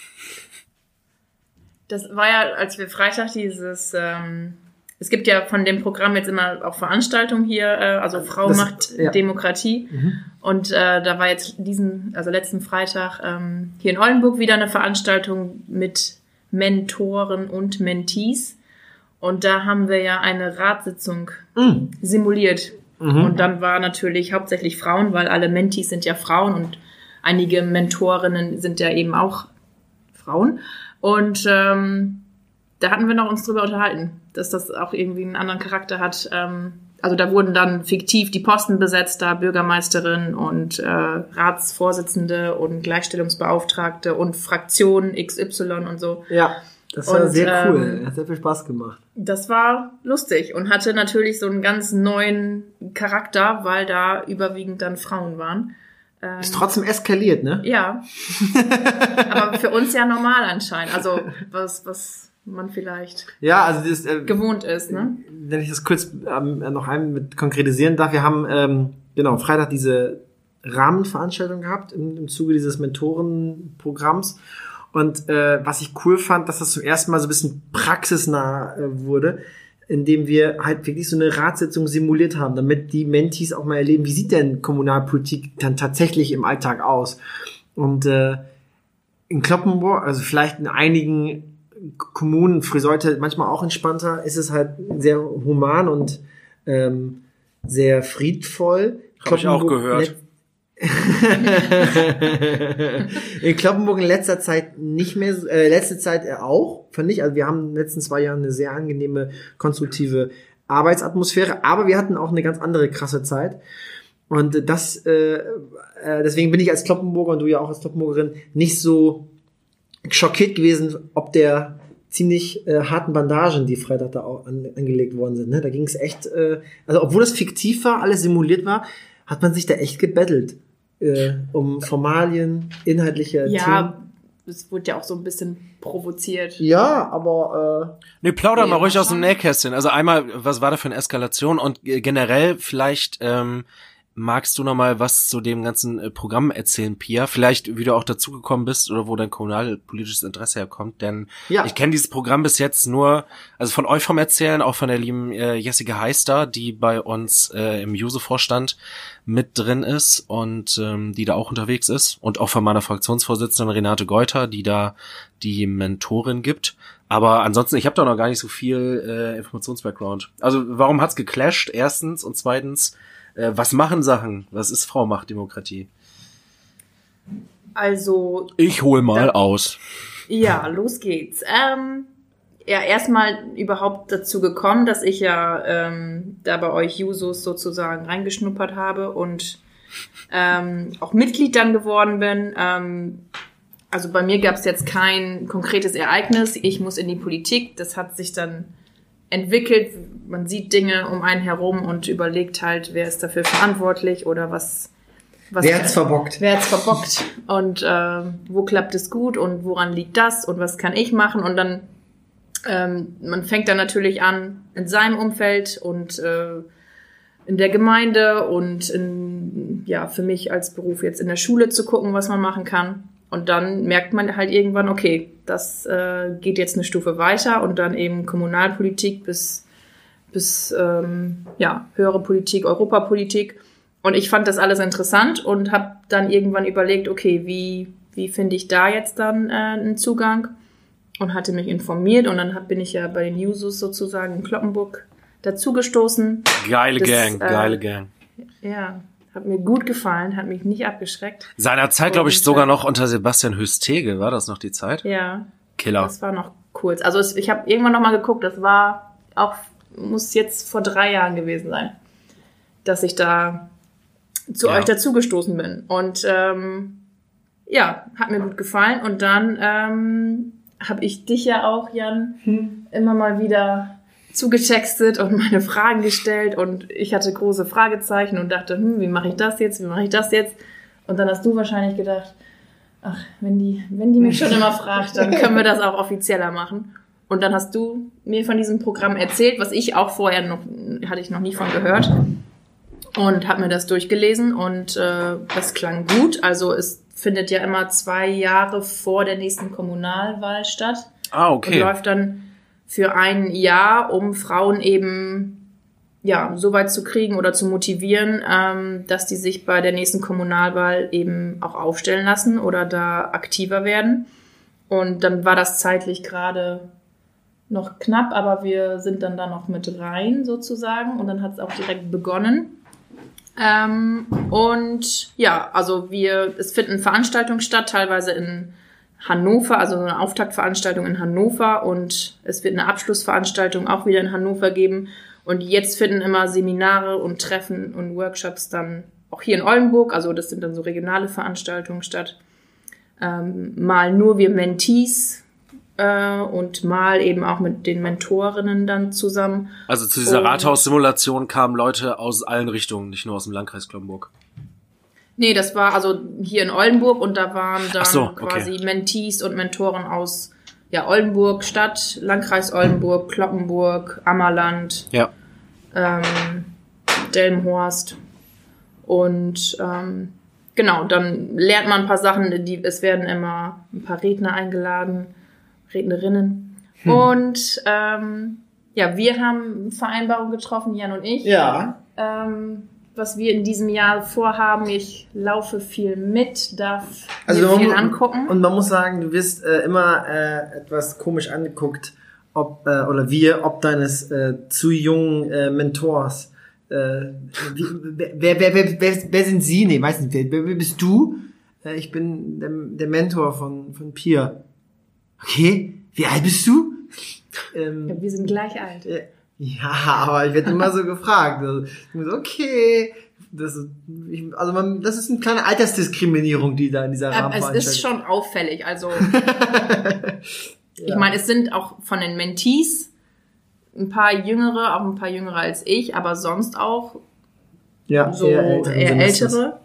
Das war ja, als wir Freitag dieses ähm, es gibt ja von dem Programm jetzt immer auch Veranstaltungen hier, äh, also Frau das, macht ja. Demokratie. Mhm. Und äh, da war jetzt diesen, also letzten Freitag ähm, hier in Oldenburg wieder eine Veranstaltung mit Mentoren und Mentees. Und da haben wir ja eine Ratssitzung mhm. simuliert. Mhm. Und dann war natürlich hauptsächlich Frauen, weil alle Mentees sind ja Frauen und einige Mentorinnen sind ja eben auch Frauen. Und ähm, da hatten wir noch uns drüber unterhalten, dass das auch irgendwie einen anderen Charakter hat. Ähm, also da wurden dann fiktiv die Posten besetzt, da Bürgermeisterin und äh, Ratsvorsitzende und Gleichstellungsbeauftragte und Fraktionen XY und so. Ja. Das war und, sehr cool. Ähm, Hat sehr viel Spaß gemacht. Das war lustig und hatte natürlich so einen ganz neuen Charakter, weil da überwiegend dann Frauen waren. Ähm, ist trotzdem eskaliert, ne? Ja. Aber für uns ja normal anscheinend. Also was, was man vielleicht ja, also das, äh, gewohnt ist. Ne? Wenn ich das kurz ähm, noch einmal mit konkretisieren darf, wir haben ähm, genau Freitag diese Rahmenveranstaltung gehabt im, im Zuge dieses Mentorenprogramms. Und äh, was ich cool fand, dass das zum ersten Mal so ein bisschen praxisnah äh, wurde, indem wir halt wirklich so eine Ratssitzung simuliert haben, damit die Mentees auch mal erleben, wie sieht denn Kommunalpolitik dann tatsächlich im Alltag aus. Und äh, in Kloppenburg, also vielleicht in einigen Kommunen, Friseute manchmal auch entspannter, ist es halt sehr human und ähm, sehr friedvoll. Habe ich auch gehört. in Kloppenburg in letzter Zeit nicht mehr, äh, letzte Zeit auch, fand ich. Also wir haben in den letzten zwei Jahren eine sehr angenehme, konstruktive Arbeitsatmosphäre, aber wir hatten auch eine ganz andere krasse Zeit. Und das, äh, äh, deswegen bin ich als Kloppenburger und du ja auch als Kloppenburgerin nicht so schockiert gewesen, ob der ziemlich äh, harten Bandagen, die Freitag da auch an, angelegt worden sind. Ne? Da ging es echt, äh, also obwohl es fiktiv war, alles simuliert war, hat man sich da echt gebettelt äh, um Formalien, inhaltliche ja, Themen. es wurde ja auch so ein bisschen provoziert. Ja, aber äh, Nee, plauder nee, mal ruhig aus dem Nähkästchen. Also einmal, was war da für eine Eskalation und generell vielleicht ähm, Magst du noch mal was zu dem ganzen äh, Programm erzählen, Pia? Vielleicht, wie du auch dazugekommen bist oder wo dein kommunalpolitisches Interesse herkommt, denn ja. ich kenne dieses Programm bis jetzt nur, also von euch vom Erzählen, auch von der lieben äh, Jessica Heister, die bei uns äh, im Juse-Vorstand mit drin ist und ähm, die da auch unterwegs ist und auch von meiner Fraktionsvorsitzenden Renate Geuter, die da die Mentorin gibt. Aber ansonsten, ich habe da noch gar nicht so viel äh, Informationsbackground. Also warum hat's geclasht? Erstens und zweitens äh, was machen Sachen? Was ist Frau Macht Demokratie? Also. Ich hol mal da, aus. Ja, los geht's. Ähm, ja, erstmal überhaupt dazu gekommen, dass ich ja ähm, da bei euch Jusos sozusagen reingeschnuppert habe und ähm, auch Mitglied dann geworden bin. Ähm, also bei mir gab es jetzt kein konkretes Ereignis. Ich muss in die Politik. Das hat sich dann entwickelt. Man sieht Dinge um einen herum und überlegt halt, wer ist dafür verantwortlich oder was. was wer hat's verbockt? Wer hat's verbockt und äh, wo klappt es gut und woran liegt das und was kann ich machen und dann ähm, man fängt dann natürlich an in seinem Umfeld und äh, in der Gemeinde und in, ja, für mich als Beruf jetzt in der Schule zu gucken, was man machen kann. Und dann merkt man halt irgendwann, okay, das äh, geht jetzt eine Stufe weiter und dann eben Kommunalpolitik bis, bis ähm, ja, höhere Politik, Europapolitik. Und ich fand das alles interessant und habe dann irgendwann überlegt, okay, wie, wie finde ich da jetzt dann äh, einen Zugang? Und hatte mich informiert und dann hab, bin ich ja bei den Jusos sozusagen in Kloppenburg dazugestoßen. Geile das, Gang, äh, geile Gang. Ja, hat mir gut gefallen, hat mich nicht abgeschreckt. Seiner Zeit, glaube ich, sogar noch unter Sebastian Hüstege, war das noch die Zeit? Ja. Killer. Das war noch kurz. Also es, ich habe irgendwann noch mal geguckt, das war auch, muss jetzt vor drei Jahren gewesen sein, dass ich da zu ja. euch dazugestoßen bin. Und ähm, ja, hat mir gut gefallen. Und dann ähm, habe ich dich ja auch, Jan, hm. immer mal wieder zugetextet und meine Fragen gestellt und ich hatte große Fragezeichen und dachte, hm, wie mache ich das jetzt, wie mache ich das jetzt? Und dann hast du wahrscheinlich gedacht, ach, wenn die, wenn die mich schon immer fragt, dann können wir das auch offizieller machen. Und dann hast du mir von diesem Programm erzählt, was ich auch vorher noch, hatte ich noch nie von gehört. Und habe mir das durchgelesen und äh, das klang gut. Also es findet ja immer zwei Jahre vor der nächsten Kommunalwahl statt. Ah, okay. Und läuft dann für ein Jahr, um Frauen eben ja, so weit zu kriegen oder zu motivieren, ähm, dass die sich bei der nächsten Kommunalwahl eben auch aufstellen lassen oder da aktiver werden. Und dann war das zeitlich gerade noch knapp, aber wir sind dann da noch mit rein sozusagen und dann hat es auch direkt begonnen. Ähm, und ja, also wir, es finden Veranstaltungen statt, teilweise in Hannover, also eine Auftaktveranstaltung in Hannover und es wird eine Abschlussveranstaltung auch wieder in Hannover geben. Und jetzt finden immer Seminare und Treffen und Workshops dann auch hier in Oldenburg, also das sind dann so regionale Veranstaltungen statt. Ähm, mal nur wir Mentees äh, und mal eben auch mit den Mentorinnen dann zusammen. Also zu dieser Rathaus-Simulation kamen Leute aus allen Richtungen, nicht nur aus dem Landkreis Kloppenburg. Nee, das war also hier in Oldenburg und da waren dann so, quasi okay. Mentees und Mentoren aus ja, Oldenburg Stadt, Landkreis Oldenburg, Kloppenburg, Ammerland, ja. ähm, Delmenhorst. Und ähm, genau, dann lernt man ein paar Sachen, die, es werden immer ein paar Redner eingeladen, Rednerinnen. Hm. Und ähm, ja, wir haben Vereinbarung getroffen, Jan und ich. Ja. Ähm, was wir in diesem Jahr vorhaben. Ich laufe viel mit, darf also viel man, angucken. Und man muss sagen, du wirst äh, immer äh, etwas komisch angeguckt, ob äh, oder wir, ob deines äh, zu jungen äh, Mentors. Äh, wer, wer, wer, wer sind sie? Nee, weiß nicht. Wer, wer bist du? Äh, ich bin der, der Mentor von, von Pia. Okay, wie alt bist du? Ähm, ja, wir sind gleich alt. Äh, ja, aber ich werde immer so gefragt. Also, okay, das ich, also man, das ist eine kleine Altersdiskriminierung, die da in dieser Rahmen ähm, Es ist schon auffällig. Also ja. ich meine, es sind auch von den Mentees ein paar Jüngere, auch ein paar Jüngere als ich, aber sonst auch ja, so eher, eher ältere.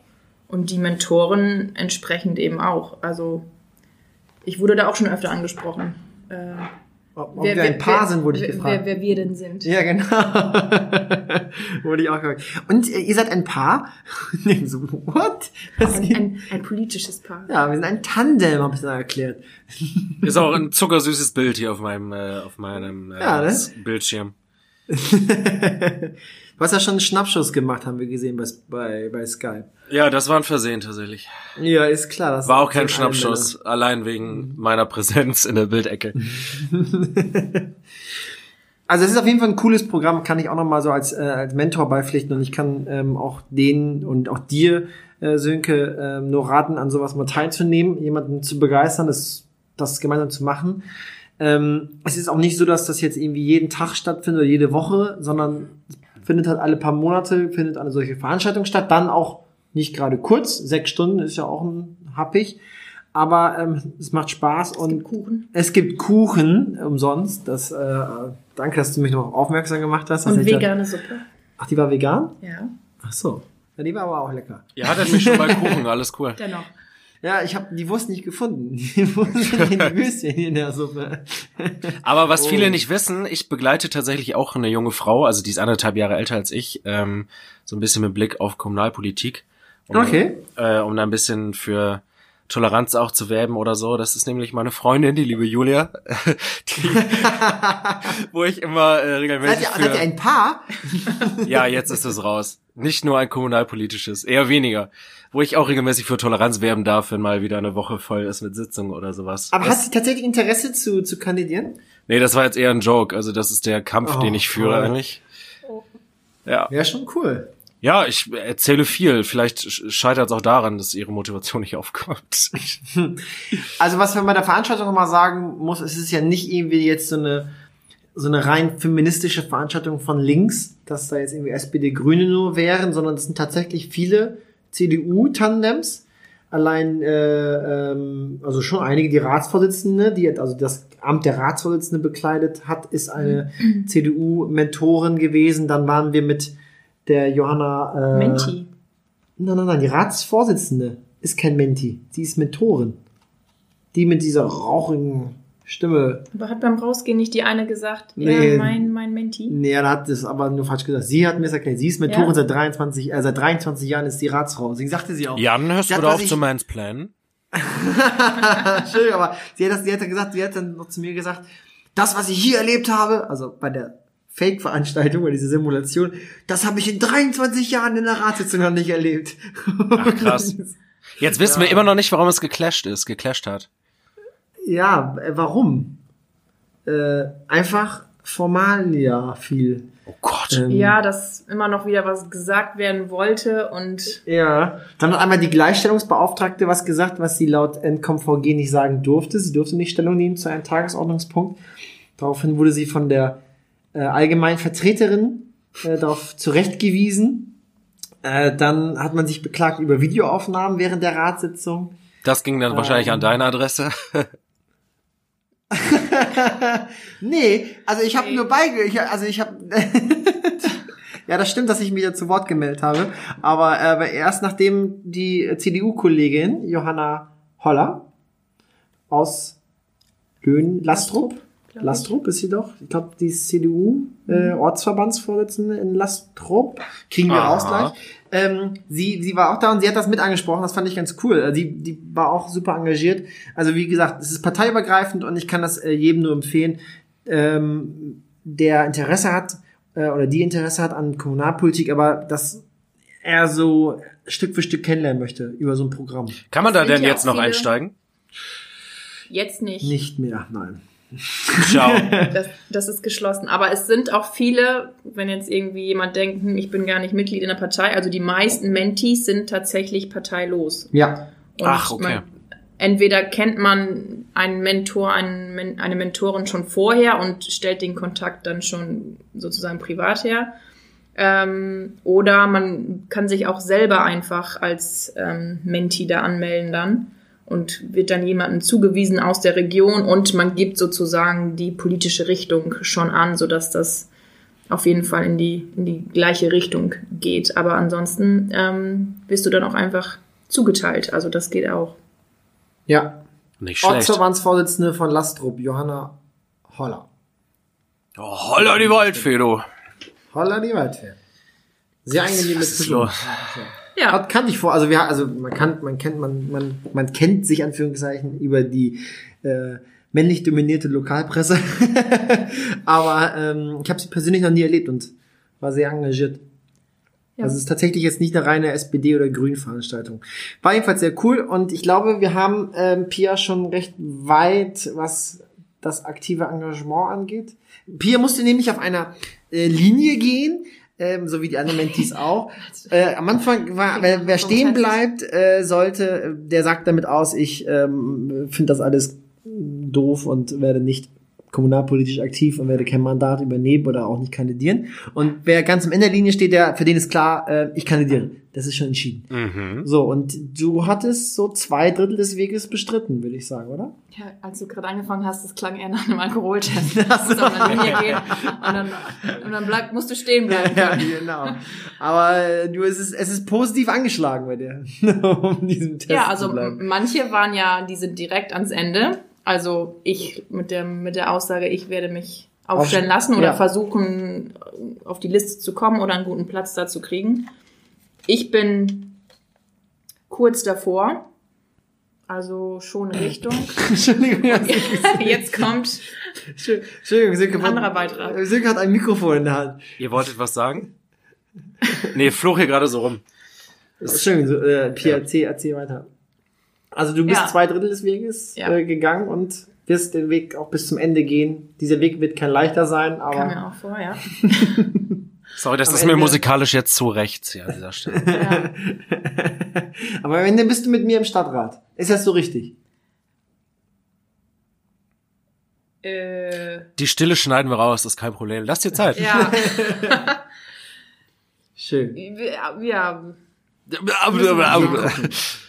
Und die Mentoren entsprechend eben auch. Also ich wurde da auch schon öfter angesprochen. Äh, ob, ob wer, wir ein Paar wer, sind, wurde ich gefragt. Wer, wer wir denn sind. Ja, genau. wurde ich auch gefragt. Und äh, ihr seid ein Paar? so, what? Ein, ein, ein, politisches Paar. Ja, wir sind ein Tandem, habe ich dann erklärt. Ist auch ein zuckersüßes Bild hier auf meinem, äh, auf meinem äh, ja, ne? Bildschirm. Hast ja schon einen Schnappschuss gemacht, haben wir gesehen bei, bei, bei Skype. Ja, das war ein Versehen tatsächlich. Ja, ist klar. Das war auch kein Schnappschuss, allein wegen meiner Präsenz in der Bildecke. also es ist auf jeden Fall ein cooles Programm, kann ich auch nochmal so als, äh, als Mentor beipflichten und ich kann ähm, auch denen und auch dir, äh, Sönke, äh, nur raten, an sowas mal teilzunehmen, jemanden zu begeistern, das, das gemeinsam zu machen. Ähm, es ist auch nicht so, dass das jetzt irgendwie jeden Tag stattfindet oder jede Woche, sondern findet halt alle paar Monate, findet eine solche Veranstaltung statt. Dann auch nicht gerade kurz, sechs Stunden ist ja auch ein happig. Aber ähm, es macht Spaß es und gibt Kuchen. es gibt Kuchen umsonst. Das, äh, danke, dass du mich noch aufmerksam gemacht hast. Und vegane Suppe. Ach, die war vegan? Ja. Ach so. Ja, die war aber auch lecker. Ihr hattet mich schon bei Kuchen, alles cool. Dennoch. Ja, ich habe die Wurst nicht gefunden. Die Wurst in die Würstchen in der Suppe. Aber was oh. viele nicht wissen, ich begleite tatsächlich auch eine junge Frau, also die ist anderthalb Jahre älter als ich, ähm, so ein bisschen mit Blick auf Kommunalpolitik. Um, okay. Äh, um da ein bisschen für Toleranz auch zu werben oder so. Das ist nämlich meine Freundin, die liebe Julia, die, wo ich immer äh, regelmäßig. Seid ihr, seid ihr ein Paar? ja, jetzt ist es raus. Nicht nur ein kommunalpolitisches, eher weniger. Wo ich auch regelmäßig für Toleranz werben darf, wenn mal wieder eine Woche voll ist mit Sitzungen oder sowas. Aber Was? hast du tatsächlich Interesse zu, zu kandidieren? Nee, das war jetzt eher ein Joke. Also das ist der Kampf, oh, den ich führe cool. eigentlich. Ja. Wäre schon cool. Ja, ich erzähle viel. Vielleicht scheitert es auch daran, dass ihre Motivation nicht aufkommt. also was man bei der Veranstaltung nochmal sagen muss, es ist ja nicht irgendwie jetzt so eine so eine rein feministische Veranstaltung von links, dass da jetzt irgendwie SPD Grüne nur wären, sondern es sind tatsächlich viele CDU-Tandems. Allein, äh, ähm, also schon einige, die Ratsvorsitzende, die also das Amt der Ratsvorsitzende bekleidet hat, ist eine mhm. CDU-Mentorin gewesen. Dann waren wir mit der Johanna. Äh, Menti. Nein, nein, nein, die Ratsvorsitzende ist kein Menti. Sie ist Mentorin. Die mit dieser rauchigen Stimme. Aber hat beim Rausgehen nicht die eine gesagt, nee, ja, mein, mein Menti? Nee, er hat das aber nur falsch gesagt. Sie hat mir das erklärt. Sie ist Mentorin ja? seit 23, äh, seit 23 Jahren ist die Ratsfrau. Deswegen sagte sie auch. Jan, hörst du auf zu meins Plan? Schön, aber sie hat das, sie hat dann gesagt, sie hat dann noch zu mir gesagt, das, was ich hier erlebt habe, also bei der Fake-Veranstaltung oder diese Simulation, das habe ich in 23 Jahren in der Ratssitzung noch nicht erlebt. Ach krass. Jetzt wissen ja. wir immer noch nicht, warum es geclasht ist, geclasht hat. Ja, äh, warum? Äh, einfach formal ja viel. Oh Gott. Ähm, ja, dass immer noch wieder was gesagt werden wollte und. Ja. Dann hat einmal die Gleichstellungsbeauftragte was gesagt, was sie laut NComVG nicht sagen durfte. Sie durfte nicht Stellung nehmen zu einem Tagesordnungspunkt. Daraufhin wurde sie von der äh, allgemein Vertreterin äh, darauf zurechtgewiesen. Äh, dann hat man sich beklagt über Videoaufnahmen während der Ratssitzung. Das ging dann ähm, wahrscheinlich an deine Adresse. nee, also ich habe nur beige, ich, also ich habe Ja, das stimmt, dass ich mich wieder zu Wort gemeldet habe, aber äh, erst nachdem die CDU-Kollegin Johanna Holler aus Löhn Lastrup Lastrup ist sie doch. Ich glaube, die CDU, äh, mhm. Ortsverbandsvorsitzende in Lastrup. Kriegen wir auch gleich. Ähm, sie, sie war auch da und sie hat das mit angesprochen. Das fand ich ganz cool. Also die, die war auch super engagiert. Also wie gesagt, es ist parteiübergreifend und ich kann das äh, jedem nur empfehlen, ähm, der Interesse hat äh, oder die Interesse hat an Kommunalpolitik, aber das er so Stück für Stück kennenlernen möchte über so ein Programm. Kann man da denn jetzt noch einsteigen? Jetzt nicht. Nicht mehr, nein. Ciao. Das, das ist geschlossen. Aber es sind auch viele, wenn jetzt irgendwie jemand denkt, hm, ich bin gar nicht Mitglied in der Partei, also die meisten Mentees sind tatsächlich parteilos. Ja. Und Ach, okay. Man, entweder kennt man einen Mentor, einen, eine Mentorin schon vorher und stellt den Kontakt dann schon sozusagen privat her. Ähm, oder man kann sich auch selber einfach als ähm, Mentee da anmelden dann und wird dann jemanden zugewiesen aus der Region und man gibt sozusagen die politische Richtung schon an, sodass das auf jeden Fall in die, in die gleiche Richtung geht. Aber ansonsten ähm, wirst du dann auch einfach zugeteilt. Also das geht auch. Ja. Nicht schlecht. Ortsverbandsvorsitzende von Lastrup, Johanna Holler. Oh, Holler die Waldfee, du. Holler die Waldfee. Sehr angenehm mit zu tun. Ja. Hat, kannte ich vor, also wir, also man kann, man kennt, man, man, man kennt sich Anführungszeichen über die äh, männlich dominierte Lokalpresse. Aber ähm, ich habe sie persönlich noch nie erlebt und war sehr engagiert. Ja. Also es ist tatsächlich jetzt nicht eine reine SPD- oder Grün-Veranstaltung. War jedenfalls sehr cool und ich glaube, wir haben ähm, Pia schon recht weit, was das aktive Engagement angeht. Pia musste nämlich auf einer äh, Linie gehen, ähm, so wie die anderen Mentees auch. Äh, am Anfang war, wer, wer stehen bleibt, äh, sollte, der sagt damit aus, ich ähm, finde das alles doof und werde nicht kommunalpolitisch aktiv und werde kein Mandat übernehmen oder auch nicht kandidieren. Und wer ganz am Ende der Linie steht, der, für den ist klar, äh, ich kandidiere. Das ist schon entschieden. Mhm. So, und du hattest so zwei Drittel des Weges bestritten, würde ich sagen, oder? Ja, als du gerade angefangen hast, das klang eher nach einem Alkoholtest. Du musst auf eine Linie gehen und dann, und dann bleib, musst du stehen bleiben. Ja, ja genau. Aber äh, du, es ist, es ist positiv angeschlagen bei dir, um diesem Test Ja, also manche waren ja, die sind direkt ans Ende also ich mit der, mit der Aussage, ich werde mich aufstellen lassen oder ja. versuchen, auf die Liste zu kommen oder einen guten Platz da zu kriegen. Ich bin kurz davor, also schon Richtung. Entschuldigung, ja, jetzt kommt Entschuldigung, Silke, ein anderer Beitrag. Silke hat ein Mikrofon in der Hand. Ihr wolltet was sagen? nee, flog hier gerade so rum. Entschuldigung, äh, Pia, ja. erzähl, erzähl weiter. Also du bist ja. zwei Drittel des Weges ja. äh, gegangen und wirst den Weg auch bis zum Ende gehen. Dieser Weg wird kein leichter sein, aber. Kam mir auch vor, ja. Sorry, das am ist Ende mir musikalisch jetzt zu rechts hier an dieser Stelle. Ja. aber am Ende bist du mit mir im Stadtrat. Ist das so richtig? Äh. Die Stille schneiden wir raus, das ist kein Problem. Lass dir Zeit. Ja. Schön. Ja.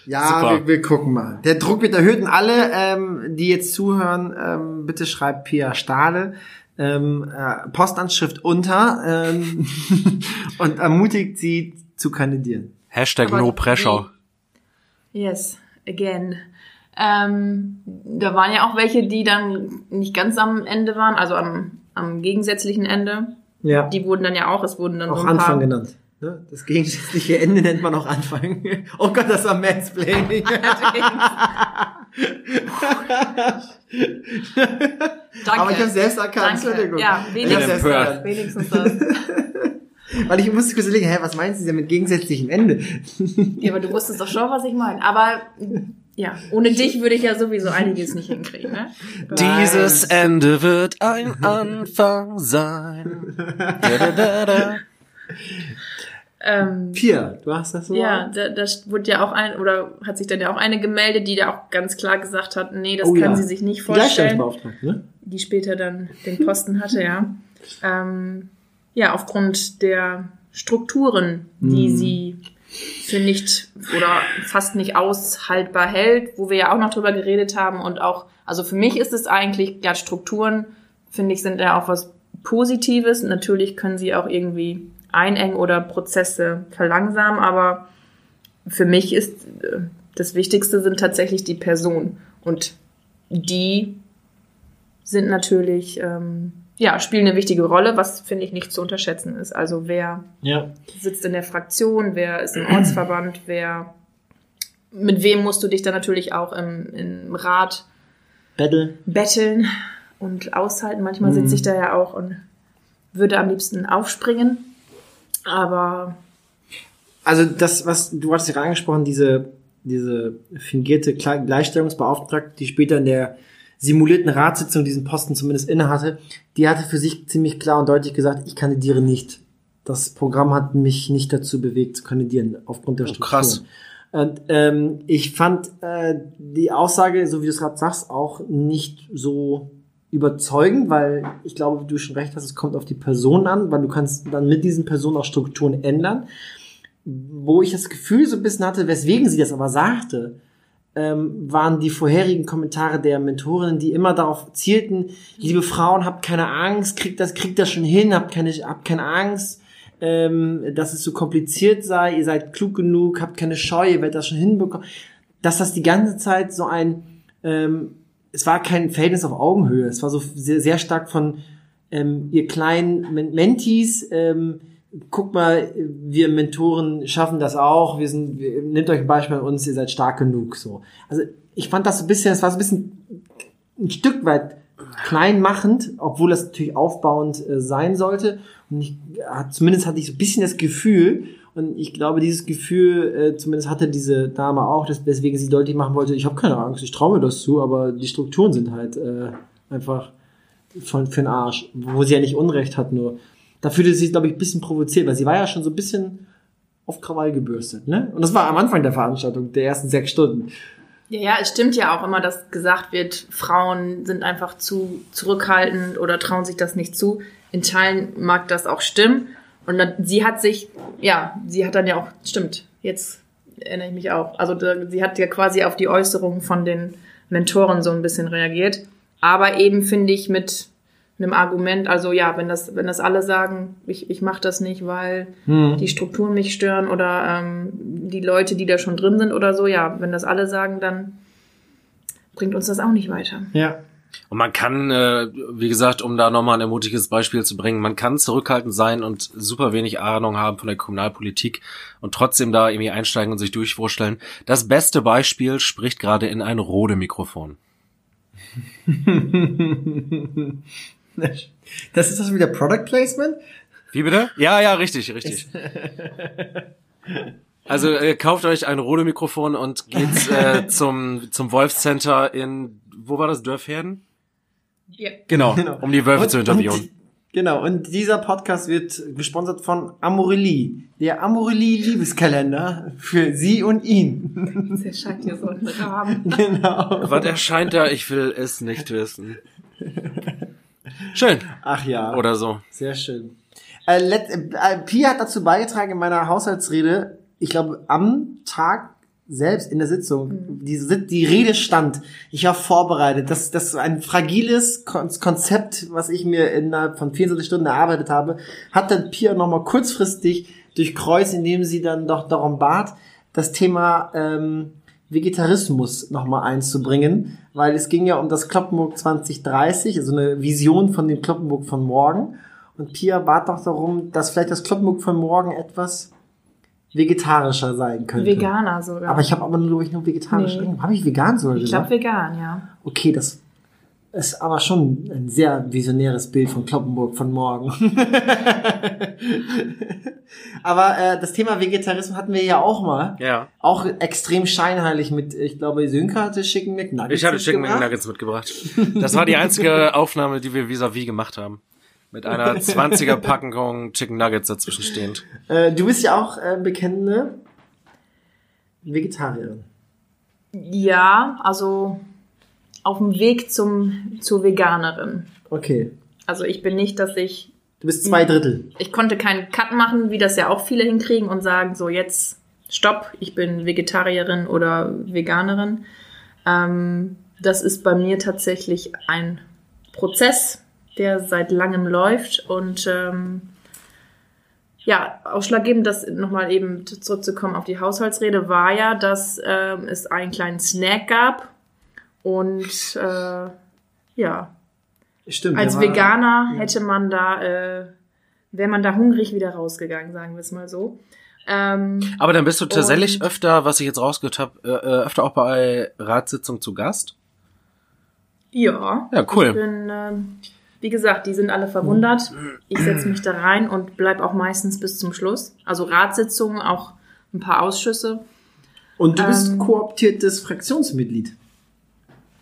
Ja, wir, wir, gucken mal. Der Druck wird erhöht und alle, ähm, die jetzt zuhören, ähm, bitte schreibt Pia Stahle ähm, äh, Postanschrift unter ähm, und ermutigt sie zu kandidieren. Hashtag Aber no pressure. Yes, again. Ähm, da waren ja auch welche, die dann nicht ganz am Ende waren, also am, am gegensätzlichen Ende. Ja. Die wurden dann ja auch, es wurden dann auch so ein Anfang paar, genannt. Ne? Das gegensätzliche Ende nennt man auch Anfang. Oh Gott, das war Mansplaining. Danke. Aber ich habe selbst erkannt. Entschuldigung. Ja, wenigstens, das. wenigstens das. Weil ich musste kurz überlegen, hä, was meinst du denn mit gegensätzlichem Ende? ja, aber du wusstest doch schon, was ich meine. Aber ja, ohne dich würde ich ja sowieso einiges nicht hinkriegen, ne? Dieses Ende wird ein Anfang sein. Da, da, da, da. Ähm, Pia, du hast das so? Ja, da, da wurde ja auch ein, oder hat sich dann ja auch eine gemeldet, die da auch ganz klar gesagt hat, nee, das oh, kann ja. sie sich nicht vorstellen. Ne? Die später dann den Posten hatte, ja. Ähm, ja, aufgrund der Strukturen, die hm. sie für nicht oder fast nicht aushaltbar hält, wo wir ja auch noch drüber geredet haben und auch, also für mich ist es eigentlich, ja, Strukturen, finde ich, sind ja auch was Positives. Natürlich können sie auch irgendwie einengen oder Prozesse verlangsamen, aber für mich ist äh, das Wichtigste sind tatsächlich die Person und die sind natürlich, ähm, ja, spielen eine wichtige Rolle, was finde ich nicht zu unterschätzen ist. Also wer ja. sitzt in der Fraktion, wer ist im Ortsverband, wer, mit wem musst du dich dann natürlich auch im, im Rat Battle. betteln und aushalten. Manchmal mhm. sitze ich da ja auch und würde am liebsten aufspringen. Aber. Also das, was du hast ja angesprochen, diese, diese fingierte Gleichstellungsbeauftragte, die später in der simulierten Ratssitzung diesen Posten zumindest innehatte, die hatte für sich ziemlich klar und deutlich gesagt, ich kandidiere nicht. Das Programm hat mich nicht dazu bewegt zu kandidieren, aufgrund der oh, Struktur. Krass. Und ähm, ich fand äh, die Aussage, so wie du es gerade sagst, auch nicht so überzeugend, weil ich glaube, du schon recht hast, es kommt auf die Person an, weil du kannst dann mit diesen Personen auch Strukturen ändern. Wo ich das Gefühl so ein bisschen hatte, weswegen sie das aber sagte, ähm, waren die vorherigen Kommentare der Mentorinnen, die immer darauf zielten, liebe Frauen, habt keine Angst, kriegt das, kriegt das schon hin, habt keine, habt keine Angst, ähm, dass es so kompliziert sei, ihr seid klug genug, habt keine Scheu, ihr werdet das schon hinbekommen. Dass das die ganze Zeit so ein, ähm, es war kein Verhältnis auf Augenhöhe, es war so sehr, sehr stark von ähm, ihr kleinen Mentis, ähm, guck mal, wir Mentoren schaffen das auch, wir sind, wir, nehmt euch ein Beispiel an uns, ihr seid stark genug, so. Also, ich fand das so ein bisschen, es war so ein bisschen ein Stück weit kleinmachend, obwohl das natürlich aufbauend äh, sein sollte. Und ich, hat, zumindest hatte ich so ein bisschen das Gefühl, und ich glaube, dieses Gefühl, äh, zumindest hatte diese Dame auch, dass, weswegen sie deutlich machen wollte, ich habe keine Angst, ich traue mir das zu, aber die Strukturen sind halt äh, einfach von, für den Arsch, wo sie ja nicht Unrecht hat, nur da fühlte sie sich, glaube ich, ein bisschen provoziert, weil sie war ja schon so ein bisschen auf Krawall gebürstet, ne? Und das war am Anfang der Veranstaltung, der ersten sechs Stunden. Ja, ja, es stimmt ja auch immer, dass gesagt wird, Frauen sind einfach zu zurückhaltend oder trauen sich das nicht zu. In Teilen mag das auch stimmen. Und dann, sie hat sich, ja, sie hat dann ja auch, stimmt, jetzt erinnere ich mich auch. Also sie hat ja quasi auf die Äußerungen von den Mentoren so ein bisschen reagiert. Aber eben finde ich mit einem Argument, also ja, wenn das, wenn das alle sagen, ich, ich mache das nicht, weil hm. die Strukturen mich stören oder ähm, die Leute, die da schon drin sind oder so, ja, wenn das alle sagen, dann bringt uns das auch nicht weiter. Ja. Und man kann, äh, wie gesagt, um da nochmal ein ermutiges Beispiel zu bringen, man kann zurückhaltend sein und super wenig Ahnung haben von der Kommunalpolitik und trotzdem da irgendwie einsteigen und sich durchwurschteln. Das beste Beispiel spricht gerade in ein Rode-Mikrofon. Das ist das wieder Product Placement? Wie bitte? Ja, ja, richtig, richtig. Also äh, kauft euch ein Rode-Mikrofon und geht äh, zum, zum Wolf Center in, wo war das, Dörfherden? Ja. Genau, genau, um die Wölfe und, zu interviewen. Und, genau, und dieser Podcast wird gesponsert von Amorelie, der Amorelie Liebeskalender für sie und ihn. Das erscheint hier so ein Rahmen. Genau. Was erscheint da? Ich will es nicht wissen. Schön. Ach ja. Oder so. Sehr schön. Äh, let, äh, Pia hat dazu beigetragen in meiner Haushaltsrede, ich glaube, am Tag selbst in der Sitzung, mhm. die, die Rede stand. Ich war vorbereitet. Das, das ist ein fragiles Konzept, was ich mir innerhalb von 24 Stunden erarbeitet habe, hat dann Pia nochmal kurzfristig durchkreuzt, indem sie dann doch darum bat, das Thema ähm, Vegetarismus nochmal einzubringen, weil es ging ja um das Kloppenburg 2030, also eine Vision von dem Kloppenburg von morgen. Und Pia bat doch darum, dass vielleicht das Kloppenburg von morgen etwas vegetarischer sein könnte. Veganer sogar. Aber ich habe aber nur, ich nur vegetarisch. Nee. Habe ich vegan sogar Ich glaube vegan, ja. Okay, das ist aber schon ein sehr visionäres Bild von Kloppenburg von morgen. aber äh, das Thema Vegetarismus hatten wir ja auch mal. Ja. Auch extrem scheinheilig mit, ich glaube, Sönke hatte Chicken McNuggets Ich hatte Chicken McNuggets mitgebracht. Das war die einzige Aufnahme, die wir vis-à-vis -vis gemacht haben. Mit einer 20er Packung Chicken Nuggets dazwischen stehend. Äh, du bist ja auch äh, bekennende Vegetarierin. Ja, also auf dem Weg zum, zur Veganerin. Okay. Also ich bin nicht, dass ich. Du bist zwei Drittel. Ich konnte keinen Cut machen, wie das ja auch viele hinkriegen und sagen, so jetzt stopp, ich bin Vegetarierin oder Veganerin. Ähm, das ist bei mir tatsächlich ein Prozess, der seit langem läuft und ähm, ja, ausschlaggebend, das nochmal eben zurückzukommen auf die Haushaltsrede, war ja, dass ähm, es einen kleinen Snack gab und äh, ja, Stimmt. Als Veganer ja. hätte man da, äh, wäre man da hungrig wieder rausgegangen, sagen wir es mal so. Ähm, Aber dann bist du tatsächlich öfter, was ich jetzt rausgehört habe, äh, äh, öfter auch bei Ratssitzungen zu Gast? Ja. Ja, cool. Ich bin, äh, wie gesagt, die sind alle verwundert. Ich setze mich da rein und bleib auch meistens bis zum Schluss. Also Ratssitzungen, auch ein paar Ausschüsse. Und du bist ähm, kooptiertes Fraktionsmitglied.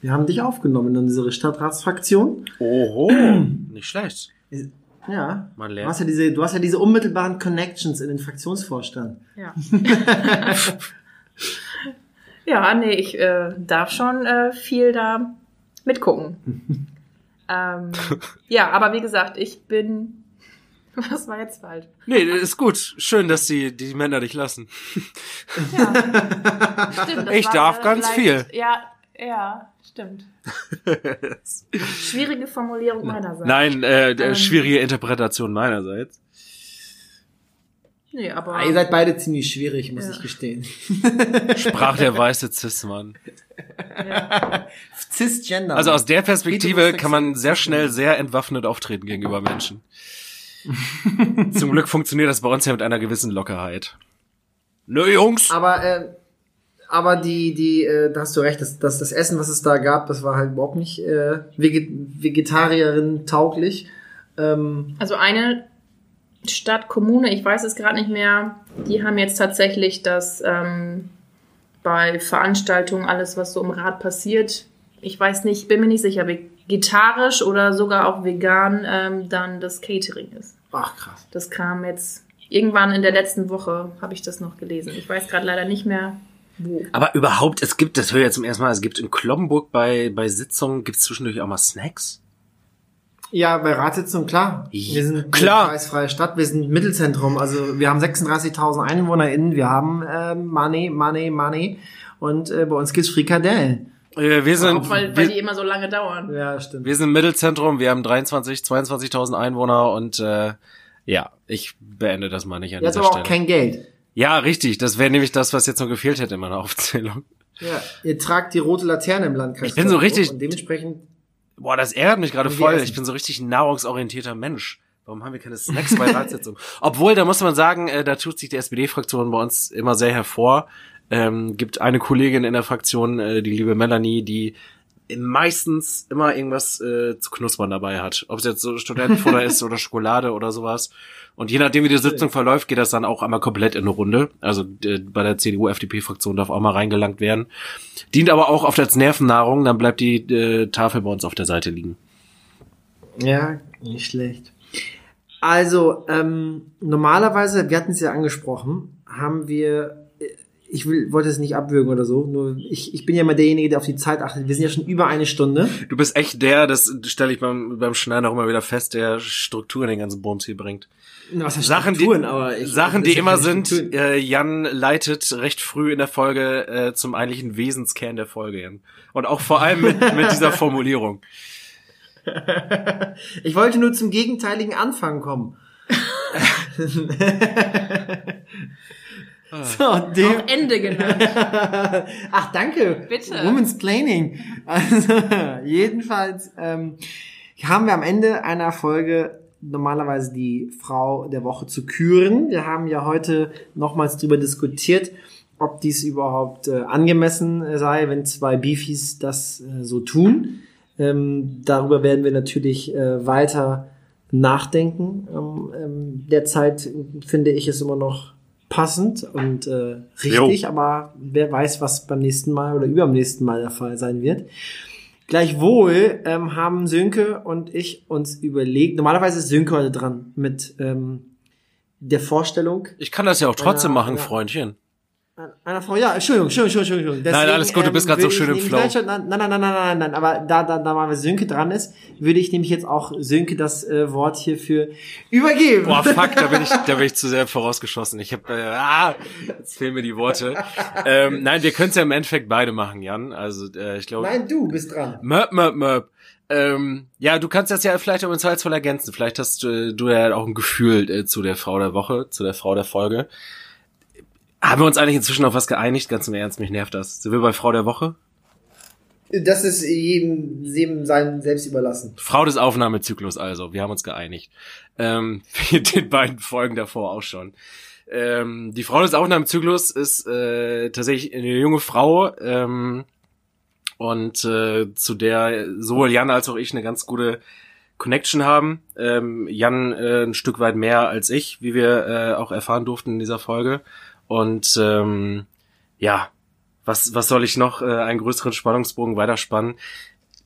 Wir haben dich aufgenommen in unsere Stadtratsfraktion. Oho, nicht schlecht. Ja. Man lernt. Du hast ja diese, du hast ja diese unmittelbaren Connections in den Fraktionsvorstand. Ja. ja, nee, ich äh, darf schon äh, viel da mitgucken. ähm, ja, aber wie gesagt, ich bin. Was war jetzt falsch? Nee, ist gut. Schön, dass die, die Männer dich lassen. Ja. Stimmt, ich darf ganz viel. Ja, ja, stimmt. Schwierige Formulierung meinerseits. Nein, äh, ähm, schwierige Interpretation meinerseits. Nee, aber. Ihr seid beide ziemlich schwierig, muss ja. ich gestehen. Sprach der weiße Cis-Mann. Ja. Cisgender. Also aus der Perspektive kann man sehr schnell sehr entwaffnet auftreten gegenüber Menschen. Zum Glück funktioniert das bei uns ja mit einer gewissen Lockerheit. Nö, Jungs! Aber äh, aber die, die, äh, da hast du recht, das, das, das Essen, was es da gab, das war halt überhaupt nicht äh, Veget Vegetarierin tauglich. Ähm, also eine Stadt, Kommune, ich weiß es gerade nicht mehr, die haben jetzt tatsächlich das ähm, bei Veranstaltungen, alles, was so im Rad passiert, ich weiß nicht, bin mir nicht sicher, vegetarisch oder sogar auch vegan, ähm, dann das Catering ist. Ach krass. Das kam jetzt irgendwann in der letzten Woche, habe ich das noch gelesen. Ich weiß gerade leider nicht mehr, wo? Aber überhaupt, es gibt, das höre ich jetzt zum ersten Mal, es gibt in Kloppenburg bei, bei Sitzungen, gibt es zwischendurch auch mal Snacks? Ja, bei Ratssitzungen, klar. Wir sind klar. eine preisfreie Stadt, wir sind Mittelzentrum, also wir haben 36.000 EinwohnerInnen, wir haben äh, Money, Money, Money und äh, bei uns gibt's Frikadellen. Äh, wir sind, auch weil, weil die immer so lange dauern. Ja, stimmt. Wir sind Mittelzentrum, wir haben 23, 22.000 Einwohner und äh, ja, ich beende das mal nicht an Jetzt dieser aber Stelle. auch kein Geld. Ja, richtig. Das wäre nämlich das, was jetzt noch gefehlt hätte in meiner Aufzählung. Ja, ihr tragt die rote Laterne im Landkreis. Ich bin so richtig. Und dementsprechend. Boah, das ärgert mich gerade voll. Ich bin so richtig nahrungsorientierter Mensch. Warum haben wir keine Snacks bei Ratssitzungen? Obwohl, da muss man sagen, äh, da tut sich die SPD-Fraktion bei uns immer sehr hervor. Ähm, gibt eine Kollegin in der Fraktion, äh, die liebe Melanie, die meistens immer irgendwas äh, zu knuspern dabei hat. Ob es jetzt so Studentenfutter ist oder Schokolade oder sowas. Und je nachdem, wie die Sitzung verläuft, geht das dann auch einmal komplett in eine Runde. Also äh, bei der CDU-FDP-Fraktion darf auch mal reingelangt werden. Dient aber auch oft als Nervennahrung, dann bleibt die äh, Tafel bei uns auf der Seite liegen. Ja, nicht schlecht. Also, ähm, normalerweise, wir hatten es ja angesprochen, haben wir ich will, wollte es nicht abwürgen oder so, nur ich, ich bin ja mal derjenige, der auf die Zeit achtet. Wir sind ja schon über eine Stunde. Du bist echt der, das stelle ich beim, beim Schneiden auch immer wieder fest, der Struktur in den ganzen Bums hier bringt. Was Sachen, Strukturen, die, aber ich, Sachen, die immer sind, äh, Jan leitet recht früh in der Folge äh, zum eigentlichen Wesenskern der Folge hin. Und auch vor allem mit, mit dieser Formulierung. ich wollte nur zum gegenteiligen Anfang kommen. Ah. So, dem Auch Ende genannt. Ach, danke. Bitte. Women's Planning. Also, jedenfalls ähm, haben wir am Ende einer Folge normalerweise die Frau der Woche zu küren. Wir haben ja heute nochmals drüber diskutiert, ob dies überhaupt äh, angemessen sei, wenn zwei Beefies das äh, so tun. Ähm, darüber werden wir natürlich äh, weiter nachdenken. Ähm, ähm, derzeit finde ich es immer noch passend und äh, richtig, jo. aber wer weiß, was beim nächsten Mal oder überm nächsten Mal der Fall sein wird. Gleichwohl ähm, haben Sönke und ich uns überlegt, normalerweise ist Sönke heute dran mit ähm, der Vorstellung. Ich kann das ja auch trotzdem einer, machen, einer, Freundchen. Einer Frau, ja, Entschuldigung, Entschuldigung, Entschuldigung. Deswegen, nein, alles gut, du bist ähm, gerade so schön im Flow. Nein, nein, nein, nein, nein, nein, aber da, da, da mal Sönke dran ist, würde ich nämlich jetzt auch Sönke das äh, Wort hierfür übergeben. Boah, fuck, da bin ich, da bin ich zu sehr vorausgeschossen. Ich habe, äh, ah, jetzt fehlen mir die Worte. ähm, nein, wir können es ja im Endeffekt beide machen, Jan. Also, äh, ich glaube. Nein, du bist dran. Möp, möp, möp. Ähm, ja, du kannst das ja vielleicht im Zweifelsfall ergänzen. Vielleicht hast äh, du ja auch ein Gefühl äh, zu der Frau der Woche, zu der Frau der Folge. Haben wir uns eigentlich inzwischen auf was geeinigt? Ganz im Ernst, mich nervt das. Sind wir bei Frau der Woche? Das ist jedem, jedem sein selbst überlassen. Frau des Aufnahmezyklus also, wir haben uns geeinigt. Ähm, in den beiden Folgen davor auch schon. Ähm, die Frau des Aufnahmezyklus ist äh, tatsächlich eine junge Frau ähm, und äh, zu der sowohl Jan als auch ich eine ganz gute Connection haben. Ähm, Jan äh, ein Stück weit mehr als ich, wie wir äh, auch erfahren durften in dieser Folge. Und ähm, ja, was, was soll ich noch äh, einen größeren Spannungsbogen weiterspannen?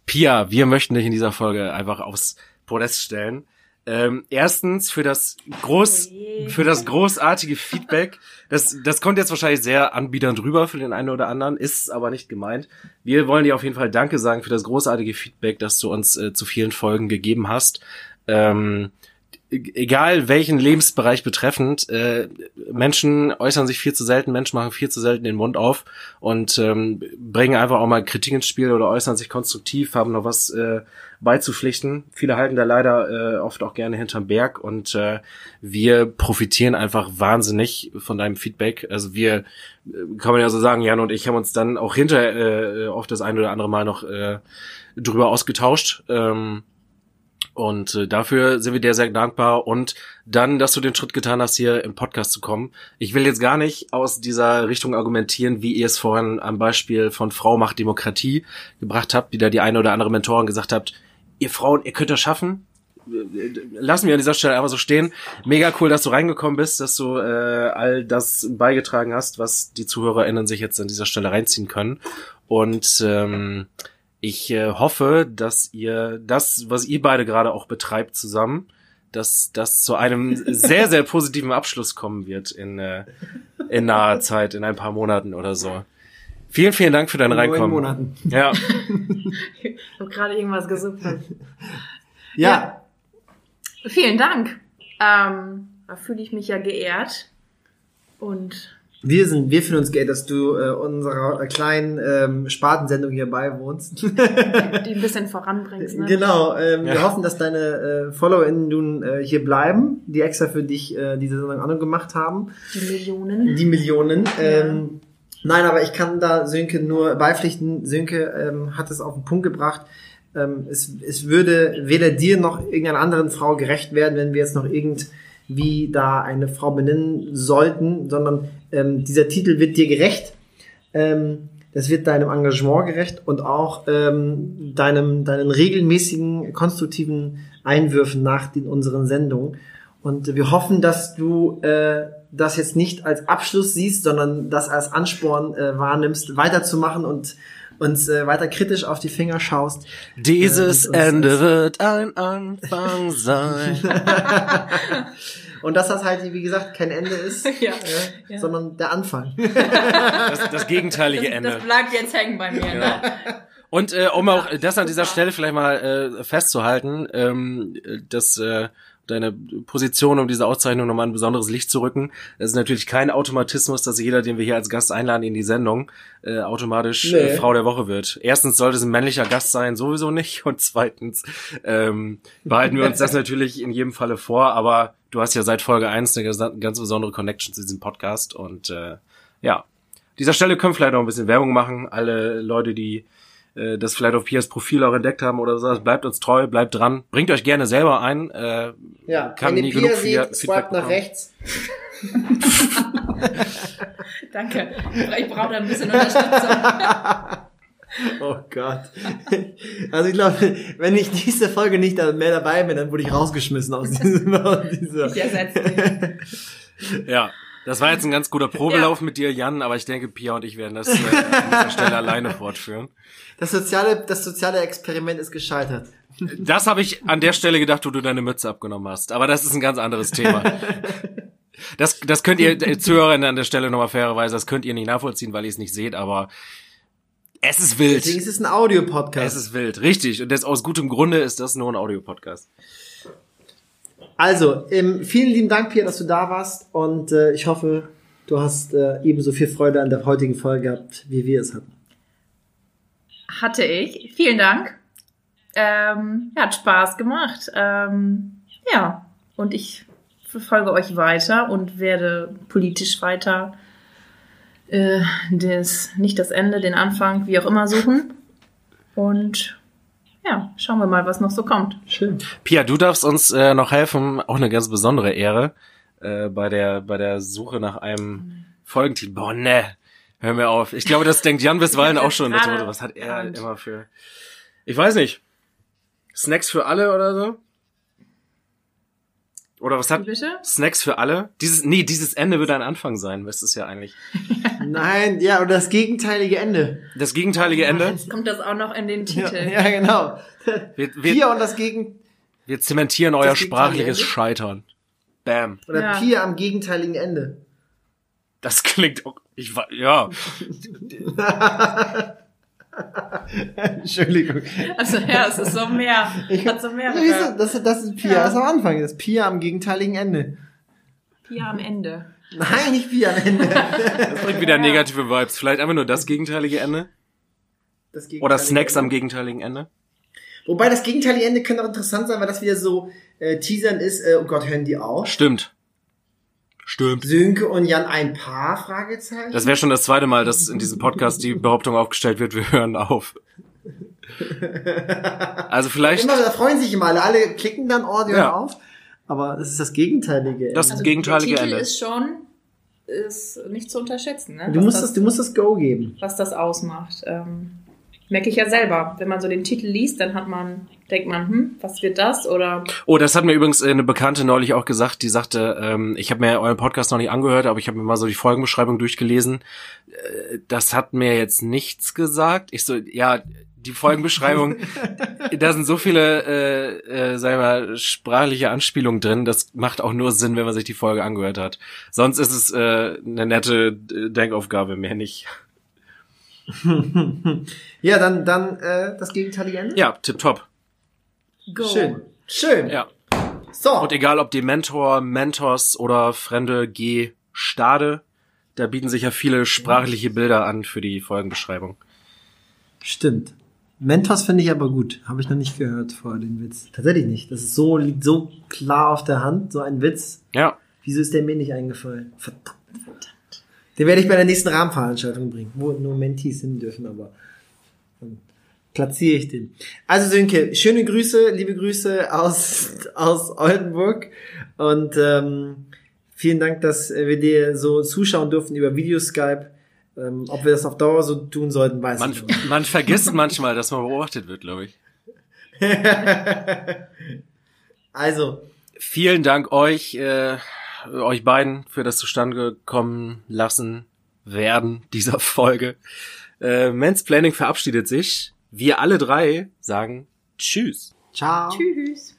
Pia, wir möchten dich in dieser Folge einfach aufs Podest stellen. Ähm, erstens für das groß, für das großartige Feedback. Das, das kommt jetzt wahrscheinlich sehr anbiedernd rüber für den einen oder anderen, ist aber nicht gemeint. Wir wollen dir auf jeden Fall Danke sagen für das großartige Feedback, das du uns äh, zu vielen Folgen gegeben hast. Ähm, egal welchen Lebensbereich betreffend, äh, Menschen äußern sich viel zu selten, Menschen machen viel zu selten den Mund auf und ähm, bringen einfach auch mal Kritik ins Spiel oder äußern sich konstruktiv, haben noch was äh, beizupflichten. Viele halten da leider äh, oft auch gerne hinterm Berg und äh, wir profitieren einfach wahnsinnig von deinem Feedback. Also wir, äh, kann man ja so sagen, Jan und ich haben uns dann auch hinter äh, oft das ein oder andere Mal noch äh, drüber ausgetauscht. Ähm, und äh, dafür sind wir dir sehr dankbar. Und dann, dass du den Schritt getan hast, hier im Podcast zu kommen. Ich will jetzt gar nicht aus dieser Richtung argumentieren, wie ihr es vorhin am Beispiel von Frau macht Demokratie gebracht habt, die da die eine oder andere Mentorin gesagt habt, ihr Frauen, ihr könnt das schaffen. Lassen wir an dieser Stelle einfach so stehen. Mega cool, dass du reingekommen bist, dass du äh, all das beigetragen hast, was die ZuhörerInnen sich jetzt an dieser Stelle reinziehen können. Und ähm, ich äh, hoffe, dass ihr das, was ihr beide gerade auch betreibt zusammen, dass das zu einem sehr, sehr positiven Abschluss kommen wird in, äh, in naher Zeit, in ein paar Monaten oder so. Vielen, vielen Dank für dein Reinkommen. Monaten. Ja. ich habe gerade irgendwas gesucht. Ja. ja. Vielen Dank. Ähm, da fühle ich mich ja geehrt. Und wir sind, wir fühlen uns geehrt, dass du äh, unserer kleinen ähm, Spartensendung hier beiwohnst. Die ein bisschen voranbringst. Ne? Genau. Ähm, ja. Wir hoffen, dass deine äh, FollowerInnen nun äh, hier bleiben, die extra für dich äh, diese Sendung an und gemacht haben. Die Millionen. Die Millionen. Ja. Ähm, nein, aber ich kann da Sönke nur beipflichten. Sönke ähm, hat es auf den Punkt gebracht. Ähm, es, es würde weder dir noch irgendeiner anderen Frau gerecht werden, wenn wir jetzt noch irgend wie da eine Frau benennen sollten, sondern ähm, dieser Titel wird dir gerecht. Ähm, das wird deinem Engagement gerecht und auch ähm, deinem, deinen regelmäßigen, konstruktiven Einwürfen nach den, unseren Sendungen. Und wir hoffen, dass du äh, das jetzt nicht als Abschluss siehst, sondern das als Ansporn äh, wahrnimmst, weiterzumachen und uns äh, weiter kritisch auf die Finger schaust. Dieses äh, Ende wird ein Anfang sein. Und dass das halt, wie gesagt, kein Ende ist, ja, äh, ja. sondern der Anfang. Das, das gegenteilige das, Ende. Das bleibt jetzt hängen bei mir. Ne? Und äh, um auch das an dieser Stelle vielleicht mal äh, festzuhalten, ähm, dass äh, deine Position, um diese Auszeichnung nochmal ein besonderes Licht zu rücken. Es ist natürlich kein Automatismus, dass jeder, den wir hier als Gast einladen in die Sendung, äh, automatisch äh, nee. äh, Frau der Woche wird. Erstens sollte es ein männlicher Gast sein, sowieso nicht. Und zweitens ähm, behalten wir uns das natürlich in jedem Falle vor. Aber du hast ja seit Folge eins eine ganz besondere Connection zu diesem Podcast. Und äh, ja, dieser Stelle können wir vielleicht noch ein bisschen Werbung machen. Alle Leute, die äh, das vielleicht auf Pias Profil auch entdeckt haben oder so. Bleibt uns treu, bleibt dran. Bringt euch gerne selber ein. Äh, ja, kann wenn nie Pia genug sieht, Feedback nach rechts. Danke. Ich brauche da ein bisschen Unterstützung. Oh Gott. Also ich glaube, wenn ich diese Folge nicht mehr dabei bin, dann wurde ich rausgeschmissen aus diesem. Aus dieser. Ich ersetze dich. Ja. Das war jetzt ein ganz guter Probelauf ja. mit dir, Jan, aber ich denke, Pia und ich werden das äh, an dieser Stelle alleine fortführen. Das soziale, das soziale Experiment ist gescheitert. Das habe ich an der Stelle gedacht, wo du deine Mütze abgenommen hast. Aber das ist ein ganz anderes Thema. Das, das könnt ihr äh, Zuhörer an der Stelle nochmal fairerweise, das könnt ihr nicht nachvollziehen, weil ihr es nicht seht, aber es ist wild. Deswegen ist es ein Audiopodcast. Es ist wild, richtig. Und das, aus gutem Grunde ist das nur ein Audiopodcast. Also, ähm, vielen lieben Dank, Pia, dass du da warst und äh, ich hoffe, du hast äh, ebenso viel Freude an der heutigen Folge gehabt, wie wir es hatten. Hatte ich. Vielen Dank. Ähm, hat Spaß gemacht. Ähm, ja, und ich verfolge euch weiter und werde politisch weiter äh, das, nicht das Ende, den Anfang, wie auch immer suchen. Und ja, schauen wir mal, was noch so kommt. Schön. Pia, du darfst uns äh, noch helfen, auch eine ganz besondere Ehre äh, bei der bei der Suche nach einem Folgentitel. Boah, ne, hör mir auf. Ich glaube, das denkt Jan Biswallen auch schon. Was hat er immer für? Ich weiß nicht. Snacks für alle oder so? Oder was hat Bitte? Snacks für alle? Dieses nee, dieses Ende wird ein Anfang sein, weißt es ja eigentlich. Nein, ja, oder das gegenteilige Ende. Das gegenteilige Ende? Jetzt kommt das auch noch in den Titel. Ja, ja genau. Wir, wir, Pia und das Gegen Wir zementieren euer sprachliches Ende? Scheitern. Bam. Oder ja. Pia am gegenteiligen Ende. Das klingt ich war ja. Entschuldigung. Also ja, es ist so mehr. Ich, hat so mehr. Ja, das, das ist Pia, ja. das ist am Anfang. Das ist Pia am gegenteiligen Ende. Pia am Ende. Nein, nicht Pia am Ende. Das bringt wieder negative Vibes. Vielleicht einfach nur das gegenteilige Ende? Das gegenteilige Oder Snacks Ende. am gegenteiligen Ende? Wobei das gegenteilige Ende könnte auch interessant sein, weil das wieder so äh, teasern ist, äh, oh Gott, hören die auch. Stimmt. Stimmt. Sönke und Jan ein Paar? Fragezeichen. Das wäre schon das zweite Mal, dass in diesem Podcast die Behauptung aufgestellt wird, wir hören auf. Also vielleicht. Immer, da freuen sich immer alle. Alle klicken dann Audio ja. auf. Aber das ist das gegenteilige. Das also gegenteilige der Ende. ist schon ist nicht zu unterschätzen. Ne? Du musst das, du musst das Go geben. Was das ausmacht. Ähm, merke ich ja selber. Wenn man so den Titel liest, dann hat man, denkt man, hm, was wird das? Oder. Oh, das hat mir übrigens eine Bekannte neulich auch gesagt, die sagte, ähm, ich habe mir euren Podcast noch nicht angehört, aber ich habe mir mal so die Folgenbeschreibung durchgelesen. Äh, das hat mir jetzt nichts gesagt. Ich so, ja, die Folgenbeschreibung, da sind so viele, äh, äh, sagen wir mal, sprachliche Anspielungen drin, das macht auch nur Sinn, wenn man sich die Folge angehört hat. Sonst ist es äh, eine nette Denkaufgabe, mehr nicht. ja, dann, dann äh, das gegenteilige Ende? Ja, tipptopp. Go. Schön. Schön. Ja. So. Und egal ob die Mentor, Mentors oder Fremde, G, Stade, da bieten sich ja viele sprachliche Bilder an für die Folgenbeschreibung. Stimmt. Mentors finde ich aber gut. Habe ich noch nicht gehört vor den Witz. Tatsächlich nicht. Das ist so, liegt so klar auf der Hand, so ein Witz. Ja. Wieso ist der mir nicht eingefallen? Verdammt, verdammt. Den werde ich bei der nächsten Rahmenveranstaltung bringen, wo nur Mentees hin dürfen, aber dann platziere ich den. Also Sönke, schöne Grüße, liebe Grüße aus, aus Oldenburg und ähm, vielen Dank, dass wir dir so zuschauen durften über Videoskype. Ähm, ob wir das auf Dauer so tun sollten, weiß man, ich nicht. Man vergisst manchmal, dass man beobachtet wird, glaube ich. also. Vielen Dank euch. Äh euch beiden für das zustande kommen lassen werden dieser Folge. Äh, Planning verabschiedet sich. Wir alle drei sagen Tschüss. Ciao. Tschüss.